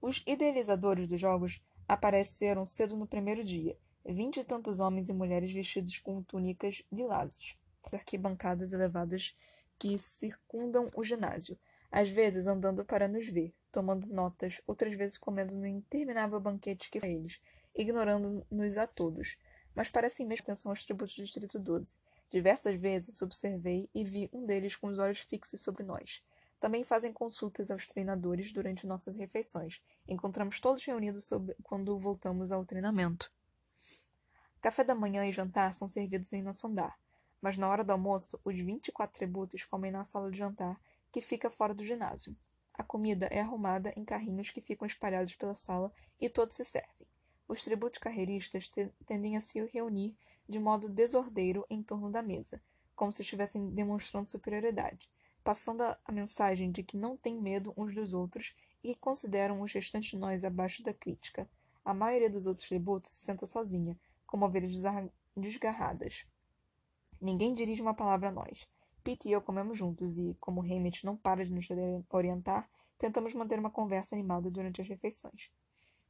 Os idealizadores dos jogos apareceram cedo no primeiro dia, vinte e tantos homens e mulheres vestidos com túnicas lilazes, arquibancadas elevadas que circundam o ginásio, às vezes andando para nos ver, tomando notas, outras vezes comendo no interminável banquete que foi eles, ignorando-nos a todos. Mas parecem mesmo atenção aos tributos do Distrito 12. Diversas vezes observei e vi um deles com os olhos fixos sobre nós. Também fazem consultas aos treinadores durante nossas refeições. Encontramos todos reunidos quando voltamos ao treinamento. Café da manhã e jantar são servidos em nosso andar, mas na hora do almoço, os 24 tributos comem na sala de jantar que fica fora do ginásio. A comida é arrumada em carrinhos que ficam espalhados pela sala e todos se servem. Os tributos carreiristas tendem a se reunir de modo desordeiro em torno da mesa, como se estivessem demonstrando superioridade, passando a mensagem de que não têm medo uns dos outros e que consideram os restantes nós abaixo da crítica. A maioria dos outros tributos se senta sozinha, como ovelhas desgarradas. Ninguém dirige uma palavra a nós. Pete e eu comemos juntos e, como Hammett não para de nos orientar, tentamos manter uma conversa animada durante as refeições.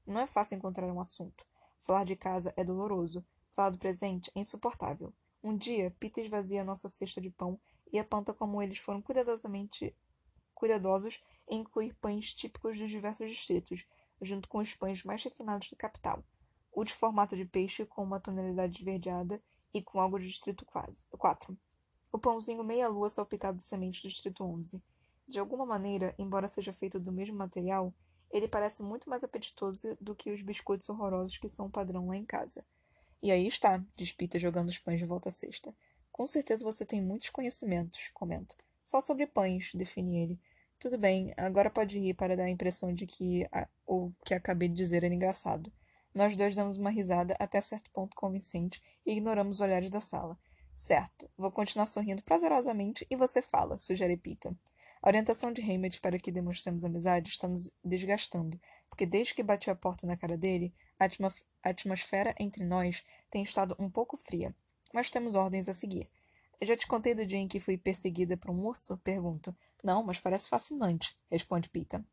Não é fácil encontrar um assunto. Falar de casa é doloroso. Falar do presente é insuportável. Um dia, Pete esvazia nossa cesta de pão e aponta como eles foram cuidadosamente cuidadosos em incluir pães típicos dos diversos distritos, junto com os pães mais refinados da capital. O de formato de peixe com uma tonalidade esverdeada e com algo de distrito 4 o pãozinho meia-lua salpicado de semente do Distrito 11. De alguma maneira, embora seja feito do mesmo material, ele parece muito mais apetitoso do que os biscoitos horrorosos que são padrão lá em casa. E aí está, diz Peter jogando os pães de volta à cesta. Com certeza você tem muitos conhecimentos, comento. Só sobre pães, define ele. Tudo bem, agora pode rir para dar a impressão de que a, o que acabei de dizer era engraçado. Nós dois damos uma risada até certo ponto convincente e ignoramos os olhares da sala. Certo, vou continuar sorrindo prazerosamente e você fala, sugere Pita. A orientação de Hammett para que demonstremos amizade está nos desgastando, porque desde que bati a porta na cara dele, a, a atmosfera entre nós tem estado um pouco fria. Mas temos ordens a seguir. Já te contei do dia em que fui perseguida por um urso? Pergunto. Não, mas parece fascinante, responde Pita.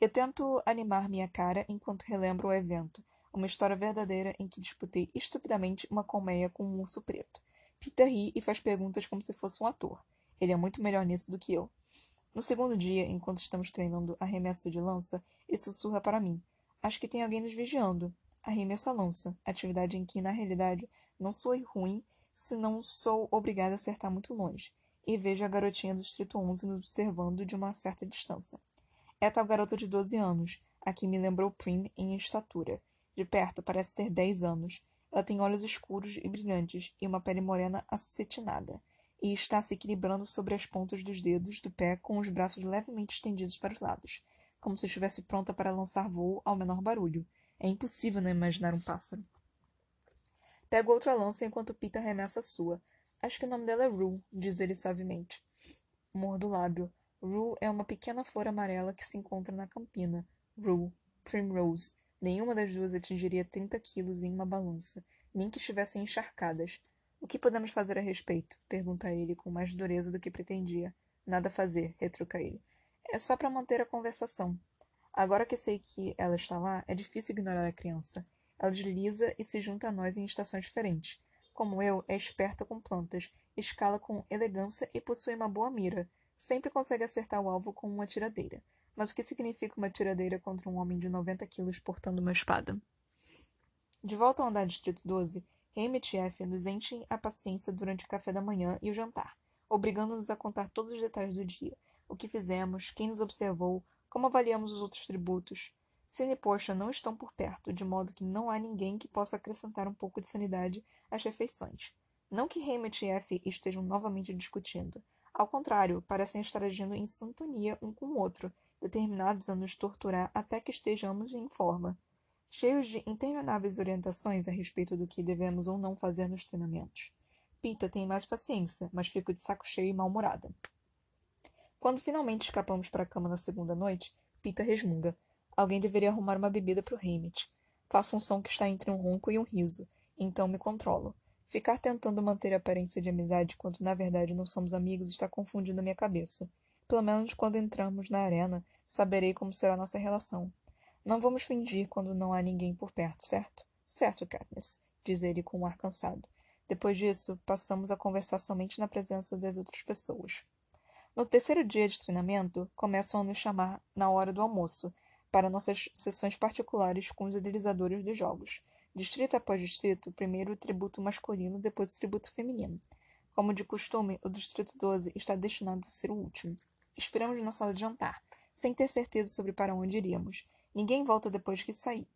Eu tento animar minha cara enquanto relembro o evento, uma história verdadeira em que disputei estupidamente uma colmeia com um urso preto. Peter ri e faz perguntas como se fosse um ator. Ele é muito melhor nisso do que eu. No segundo dia, enquanto estamos treinando arremesso de lança, ele sussurra para mim. Acho que tem alguém nos vigiando. Arremesso a lança, atividade em que, na realidade, não sou ruim se não sou obrigada a acertar muito longe. e vejo a garotinha do Distrito 11 nos observando de uma certa distância. É tal garota de 12 anos, a que me lembrou Prim em estatura. De perto parece ter 10 anos. Ela tem olhos escuros e brilhantes e uma pele morena acetinada, e está se equilibrando sobre as pontas dos dedos do pé com os braços levemente estendidos para os lados, como se estivesse pronta para lançar voo ao menor barulho. É impossível não imaginar um pássaro. Pego outra lança enquanto Pita arremessa a sua. Acho que o nome dela é Rue, diz ele suavemente. Mordo o lábio. Rue é uma pequena flor amarela que se encontra na campina. Rue. Primrose. Nenhuma das duas atingiria 30 quilos em uma balança, nem que estivessem encharcadas. O que podemos fazer a respeito? Pergunta ele com mais dureza do que pretendia. Nada a fazer, retruca ele. É só para manter a conversação. Agora que sei que ela está lá, é difícil ignorar a criança. Ela desliza e se junta a nós em estações diferentes como eu, é esperta com plantas, escala com elegância e possui uma boa mira. Sempre consegue acertar o alvo com uma tiradeira. Mas o que significa uma tiradeira contra um homem de 90 quilos portando uma espada? De volta ao andar Distrito 12, Hammett e F nos enchem a paciência durante o café da manhã e o jantar, obrigando-nos a contar todos os detalhes do dia, o que fizemos, quem nos observou, como avaliamos os outros tributos. Cine e Porsche não estão por perto, de modo que não há ninguém que possa acrescentar um pouco de sanidade às refeições. Não que Hammett e F estejam novamente discutindo. Ao contrário, parecem estar agindo em sintonia um com o outro, determinados a nos torturar até que estejamos em forma. Cheios de intermináveis orientações a respeito do que devemos ou não fazer nos treinamentos. Pita tem mais paciência, mas fico de saco cheio e mal-humorada. Quando finalmente escapamos para a cama na segunda noite, Pita resmunga. Alguém deveria arrumar uma bebida para o Hammett. Faço um som que está entre um ronco e um riso, então me controlo. Ficar tentando manter a aparência de amizade quando na verdade não somos amigos está confundindo minha cabeça. Pelo menos quando entramos na arena, saberei como será nossa relação. Não vamos fingir quando não há ninguém por perto, certo? Certo, Katniss, diz ele com um ar cansado. Depois disso, passamos a conversar somente na presença das outras pessoas. No terceiro dia de treinamento, começam a nos chamar na hora do almoço, para nossas sessões particulares com os idealizadores dos jogos. Distrito após distrito, primeiro o tributo masculino, depois o tributo feminino. Como de costume, o Distrito 12 está destinado a ser o último. Esperamos na sala de jantar, sem ter certeza sobre para onde iríamos. Ninguém volta depois que sair.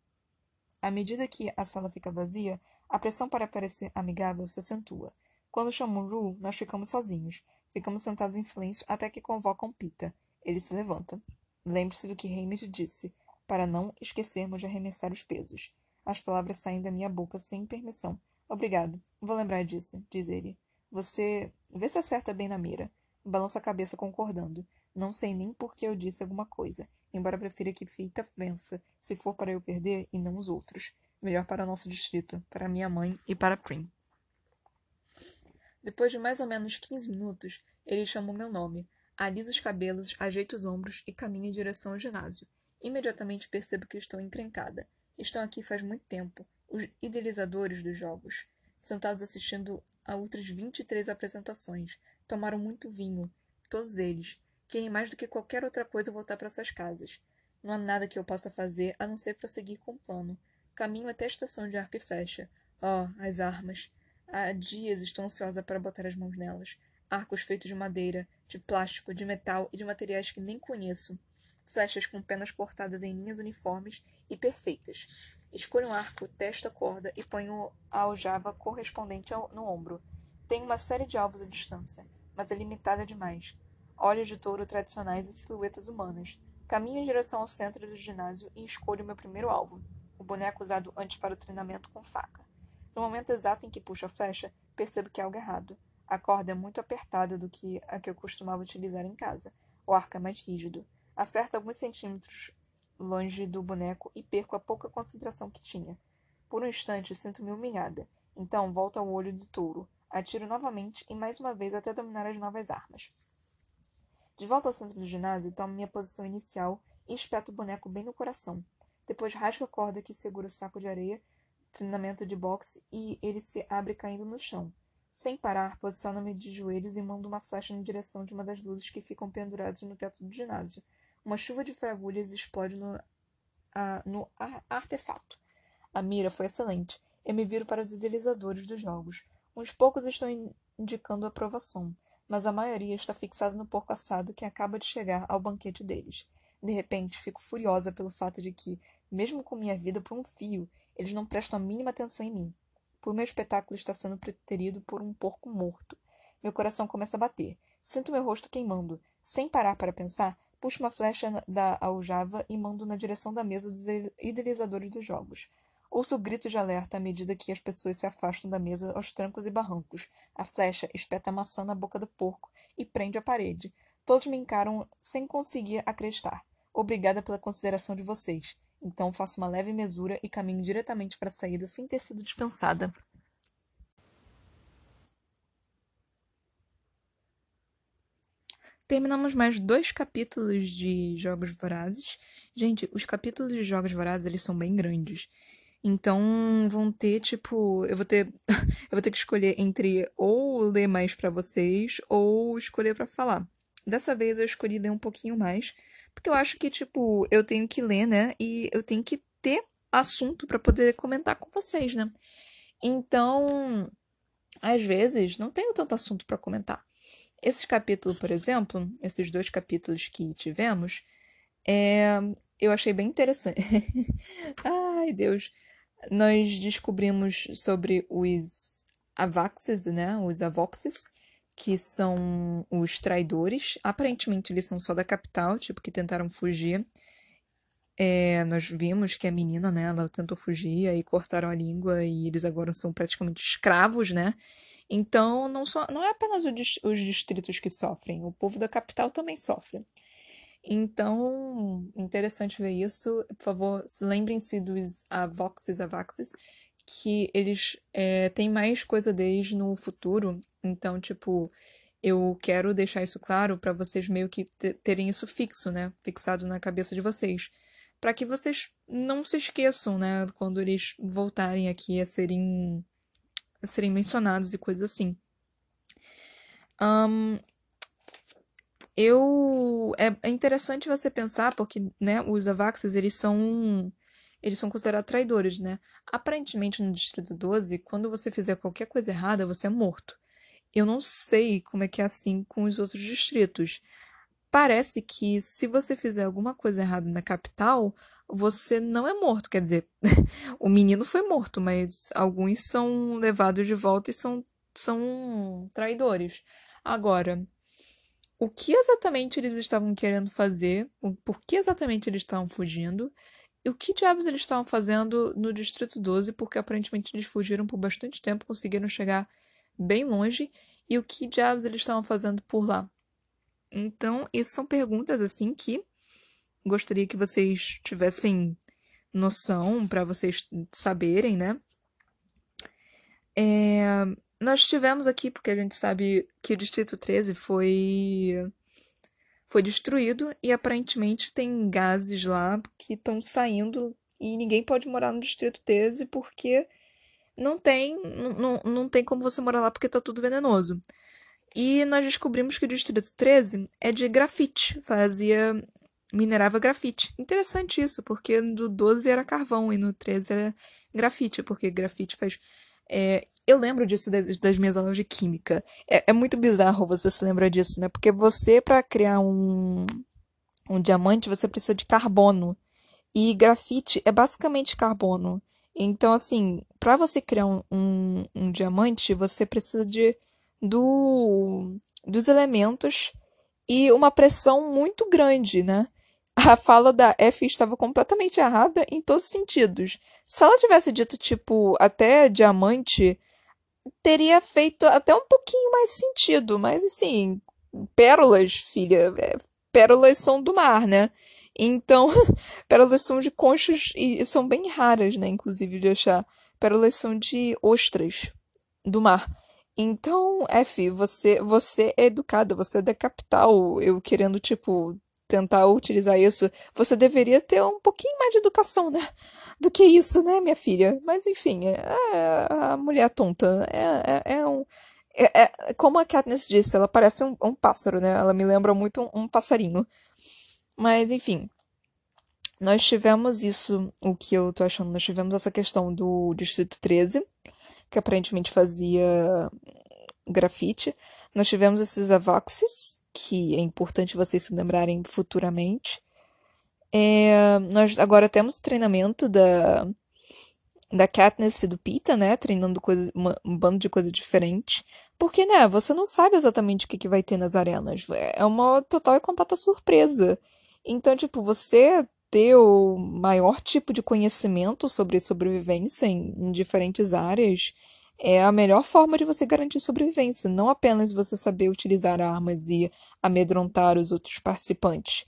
À medida que a sala fica vazia, a pressão para parecer amigável se acentua. Quando chamam Ru, nós ficamos sozinhos. Ficamos sentados em silêncio até que convocam Pita. Ele se levanta. Lembre-se do que Hamish disse, para não esquecermos de arremessar os pesos. As palavras saem da minha boca sem permissão. Obrigado. Vou lembrar disso, diz ele. Você. Vê se acerta bem na mira. Balança a cabeça concordando. Não sei nem por que eu disse alguma coisa, embora prefira que Fita vença, se for para eu perder e não os outros. Melhor para o nosso distrito, para minha mãe e para Prim. Depois de mais ou menos quinze minutos, ele chamou meu nome, Alisa os cabelos, ajeito os ombros e caminho em direção ao ginásio. Imediatamente percebo que estou encrencada. Estão aqui faz muito tempo, os idealizadores dos jogos, sentados assistindo a outras 23 apresentações. Tomaram muito vinho, todos eles. Querem mais do que qualquer outra coisa voltar para suas casas. Não há nada que eu possa fazer a não ser prosseguir com o plano. Caminho até a estação de arco e flecha. Oh, as armas. Há dias estou ansiosa para botar as mãos nelas arcos feitos de madeira, de plástico, de metal e de materiais que nem conheço, flechas com penas cortadas em linhas uniformes e perfeitas. Escolho um arco, testo a corda e ponho a aljava correspondente ao, no ombro. Tenho uma série de alvos à distância, mas é limitada demais. Olhos de touro tradicionais e silhuetas humanas. Caminho em direção ao centro do ginásio e escolho meu primeiro alvo, o boneco usado antes para o treinamento com faca. No momento exato em que puxo a flecha, percebo que há algo errado. A corda é muito apertada do que a que eu costumava utilizar em casa. O arco é mais rígido. Acerto alguns centímetros longe do boneco e perco a pouca concentração que tinha. Por um instante sinto-me humilhada. Então volto ao olho de touro. Atiro novamente e mais uma vez até dominar as novas armas. De volta ao centro do ginásio, tomo minha posição inicial e espeto o boneco bem no coração. Depois rasgo a corda que segura o saco de areia, treinamento de boxe, e ele se abre caindo no chão. Sem parar, posiciono-me de joelhos e mando uma flecha na direção de uma das luzes que ficam penduradas no teto do ginásio. Uma chuva de fragulhas explode no, a, no a, artefato. A mira foi excelente. Eu me viro para os idealizadores dos jogos. Uns poucos estão indicando aprovação. mas a maioria está fixada no porco assado que acaba de chegar ao banquete deles. De repente, fico furiosa pelo fato de que, mesmo com minha vida por um fio, eles não prestam a mínima atenção em mim. Por meu espetáculo está sendo preterido por um porco morto. Meu coração começa a bater. Sinto meu rosto queimando. Sem parar para pensar, puxo uma flecha da aljava e mando na direção da mesa dos idealizadores dos jogos. Ouço gritos de alerta à medida que as pessoas se afastam da mesa aos trancos e barrancos. A flecha espeta a maçã na boca do porco e prende a parede. Todos me encaram sem conseguir acreditar. Obrigada pela consideração de vocês. Então faço uma leve mesura e caminho diretamente para a saída sem ter sido dispensada. Terminamos mais dois capítulos de Jogos Vorazes. Gente, os capítulos de Jogos Vorazes, eles são bem grandes. Então vão ter, tipo, eu vou ter eu vou ter que escolher entre ou ler mais para vocês ou escolher para falar. Dessa vez eu escolhi ler um pouquinho mais, porque eu acho que, tipo, eu tenho que ler, né? E eu tenho que ter assunto para poder comentar com vocês, né? Então, às vezes, não tenho tanto assunto para comentar. Esse capítulo, por exemplo, esses dois capítulos que tivemos, é, eu achei bem interessante. Ai, Deus nós descobrimos sobre os Avaxes, né? Os Avoxes, que são os traidores. Aparentemente, eles são só da capital, tipo, que tentaram fugir. É, nós vimos que a menina, né, ela tentou fugir, aí cortaram a língua e eles agora são praticamente escravos, né? Então, não, só, não é apenas os distritos que sofrem, o povo da capital também sofre. Então, interessante ver isso. Por favor, lembrem-se dos Avoxes Avaxes, que eles é, têm mais coisa deles no futuro. Então, tipo, eu quero deixar isso claro para vocês meio que terem isso fixo, né? Fixado na cabeça de vocês. para que vocês não se esqueçam, né? Quando eles voltarem aqui a serem, a serem mencionados e coisas assim. Um, eu é, é interessante você pensar porque né os avaxes eles são eles são considerados traidores né? Aparentemente no distrito 12 quando você fizer qualquer coisa errada você é morto. Eu não sei como é que é assim com os outros distritos. Parece que se você fizer alguma coisa errada na capital você não é morto. Quer dizer o menino foi morto mas alguns são levados de volta e são são traidores. Agora o que exatamente eles estavam querendo fazer, por que exatamente eles estavam fugindo, e o que diabos eles estavam fazendo no Distrito 12, porque aparentemente eles fugiram por bastante tempo, conseguiram chegar bem longe, e o que diabos eles estavam fazendo por lá. Então, isso são perguntas assim que gostaria que vocês tivessem noção para vocês saberem, né? É, nós tivemos aqui, porque a gente sabe que o Distrito 13 foi foi destruído e aparentemente tem gases lá que estão saindo e ninguém pode morar no Distrito 13 porque não tem não, não tem como você morar lá porque tá tudo venenoso. E nós descobrimos que o Distrito 13 é de grafite, fazia minerava grafite. Interessante isso, porque no 12 era carvão e no 13 era grafite, porque grafite faz é, eu lembro disso das, das, minhas aulas de química. É, é, muito bizarro você se lembrar disso, né? Porque você, para criar um, um diamante, você precisa de carbono. E grafite é basicamente carbono. Então, assim, para você criar um, um, um, diamante, você precisa de do, dos elementos e uma pressão muito grande, né? A fala da F estava completamente errada em todos os sentidos. Se ela tivesse dito, tipo, até diamante, teria feito até um pouquinho mais sentido. Mas, assim, pérolas, filha, é, pérolas são do mar, né? Então, pérolas são de conchas e são bem raras, né? Inclusive, de achar. Pérolas são de ostras do mar. Então, F, você, você é educada, você é da capital. Eu querendo, tipo, tentar utilizar isso, você deveria ter um pouquinho mais de educação, né? Do que isso, né, minha filha? Mas enfim, é, a mulher tonta é, é, é um. É, é, como a Katniss disse, ela parece um, um, pássaro, né? Ela me lembra muito um, um passarinho. Mas enfim, nós tivemos isso, o que eu tô achando, nós tivemos essa questão do Distrito 13, que aparentemente fazia grafite. Nós tivemos esses Avoxes, que é importante vocês se lembrarem futuramente. É, nós agora temos o treinamento da, da Katniss e do Pita, né? Treinando coisa, uma, um bando de coisa diferente. Porque, né, você não sabe exatamente o que, que vai ter nas arenas. É uma total e completa surpresa. Então, tipo, você ter o maior tipo de conhecimento sobre sobrevivência em, em diferentes áreas é a melhor forma de você garantir sobrevivência. Não apenas você saber utilizar armas e amedrontar os outros participantes.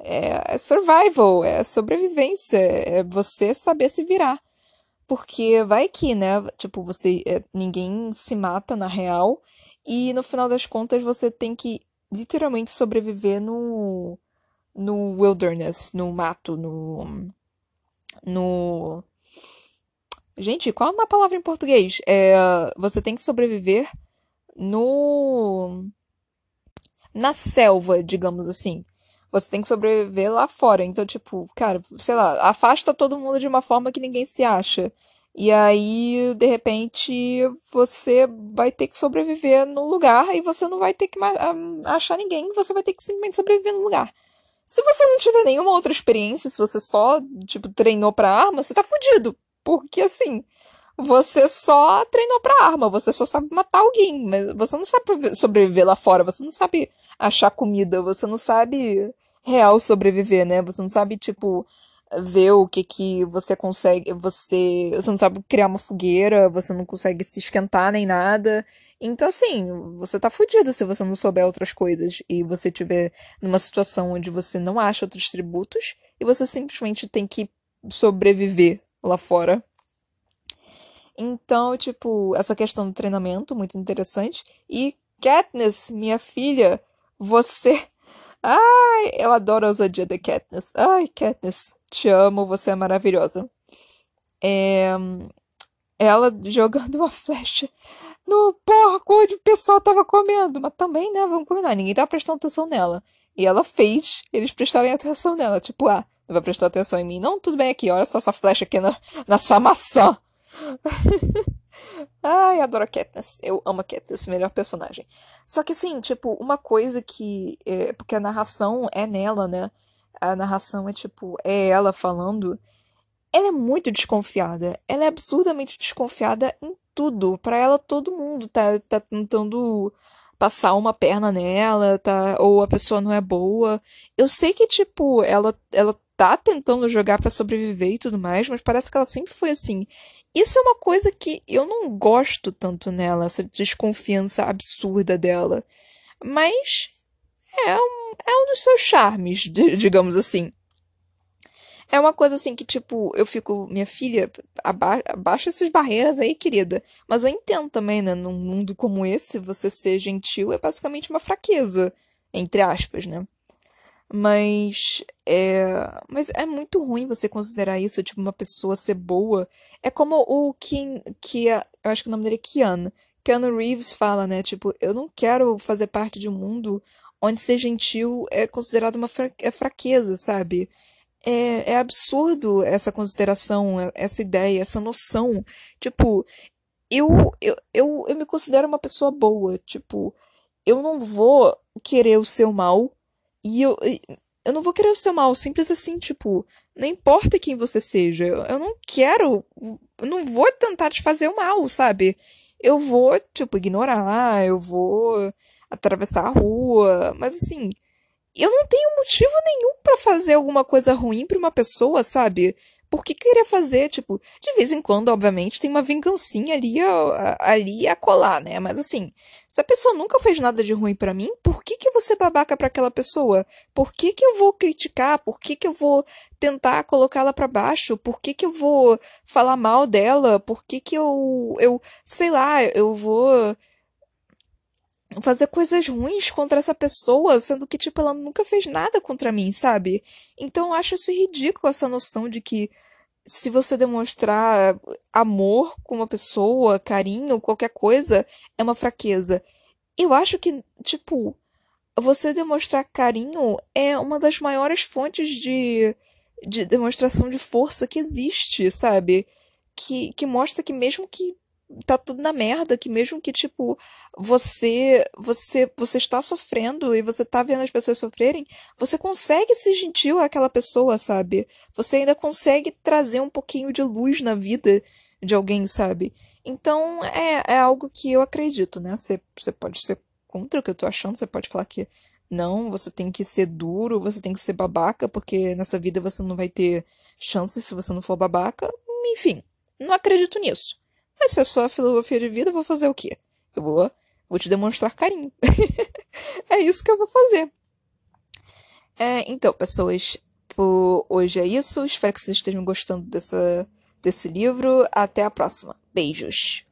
É, é survival, é sobrevivência, é você saber se virar. Porque vai que, né? Tipo, você. É, ninguém se mata na real. E no final das contas você tem que literalmente sobreviver no. No wilderness, no mato, no. No. Gente, qual é uma palavra em português? É, você tem que sobreviver no. Na selva, digamos assim. Você tem que sobreviver lá fora. Então, tipo, cara, sei lá, afasta todo mundo de uma forma que ninguém se acha. E aí, de repente, você vai ter que sobreviver no lugar e você não vai ter que achar ninguém, você vai ter que simplesmente sobreviver no lugar. Se você não tiver nenhuma outra experiência, se você só, tipo, treinou pra arma, você tá fudido. Porque, assim, você só treinou pra arma, você só sabe matar alguém, mas você não sabe sobreviver lá fora, você não sabe achar comida, você não sabe real sobreviver, né? Você não sabe, tipo, ver o que que você consegue, você, você não sabe criar uma fogueira, você não consegue se esquentar nem nada. Então, assim, você tá fudido se você não souber outras coisas e você tiver numa situação onde você não acha outros tributos e você simplesmente tem que sobreviver lá fora. Então, tipo, essa questão do treinamento, muito interessante. E Katniss, minha filha, você. Ai, eu adoro a ousadia da Katniss. Ai, Katniss, te amo, você é maravilhosa. É... Ela jogando uma flecha no porco onde o pessoal tava comendo. Mas também, né, vamos combinar, ninguém tava prestando atenção nela. E ela fez eles prestarem atenção nela. Tipo, ah, não vai prestar atenção em mim. Não, tudo bem aqui, olha só essa flecha aqui na, na sua maçã. Ai, adoro a Katniss. Eu amo a Katniss, melhor personagem. Só que assim, tipo, uma coisa que. É, porque a narração é nela, né? A narração é tipo, é ela falando. Ela é muito desconfiada. Ela é absurdamente desconfiada em tudo. Para ela, todo mundo tá, tá tentando passar uma perna nela, tá? Ou a pessoa não é boa. Eu sei que, tipo, ela, ela tá tentando jogar para sobreviver e tudo mais, mas parece que ela sempre foi assim. Isso é uma coisa que eu não gosto tanto nela, essa desconfiança absurda dela. Mas é um, é um dos seus charmes, digamos assim. É uma coisa assim que, tipo, eu fico, minha filha, aba abaixa essas barreiras aí, querida. Mas eu entendo também, né? Num mundo como esse, você ser gentil é basicamente uma fraqueza, entre aspas, né? Mas é, mas é muito ruim você considerar isso, tipo, uma pessoa ser boa. É como o Kim, que eu acho que o nome dele é Keanu. Keanu Reeves fala, né? Tipo, eu não quero fazer parte de um mundo onde ser gentil é considerado uma é fraqueza, sabe? É, é absurdo essa consideração, essa ideia, essa noção. Tipo, eu, eu, eu, eu me considero uma pessoa boa. Tipo, eu não vou querer o seu mal e eu, eu não vou querer o seu mal, simples assim, tipo, não importa quem você seja, eu não quero, eu não vou tentar te fazer o mal, sabe? Eu vou, tipo, ignorar, eu vou atravessar a rua, mas assim, eu não tenho motivo nenhum para fazer alguma coisa ruim para uma pessoa, sabe? Por que queria fazer, tipo, de vez em quando, obviamente, tem uma vingancinha ali, ali a colar, né? Mas assim, se a pessoa nunca fez nada de ruim para mim, por que que ser babaca para aquela pessoa? Por que que eu vou criticar? Por que que eu vou tentar colocá-la para baixo? Por que que eu vou falar mal dela? Por que que eu, eu, sei lá, eu vou fazer coisas ruins contra essa pessoa, sendo que, tipo, ela nunca fez nada contra mim, sabe? Então eu acho isso ridículo, essa noção de que se você demonstrar amor com uma pessoa, carinho, qualquer coisa, é uma fraqueza. Eu acho que, tipo, você demonstrar carinho é uma das maiores fontes de, de demonstração de força que existe, sabe? Que, que mostra que mesmo que tá tudo na merda, que mesmo que, tipo, você, você, você está sofrendo e você tá vendo as pessoas sofrerem, você consegue ser gentil àquela pessoa, sabe? Você ainda consegue trazer um pouquinho de luz na vida de alguém, sabe? Então, é, é algo que eu acredito, né? Você, você pode ser contra o que eu tô achando, você pode falar que não, você tem que ser duro, você tem que ser babaca, porque nessa vida você não vai ter chance se você não for babaca. Enfim, não acredito nisso. Se é só a filosofia de vida, eu vou fazer o quê? Eu vou, vou te demonstrar carinho. é isso que eu vou fazer. É, então, pessoas, por hoje é isso. Espero que vocês estejam gostando dessa, desse livro. Até a próxima. Beijos.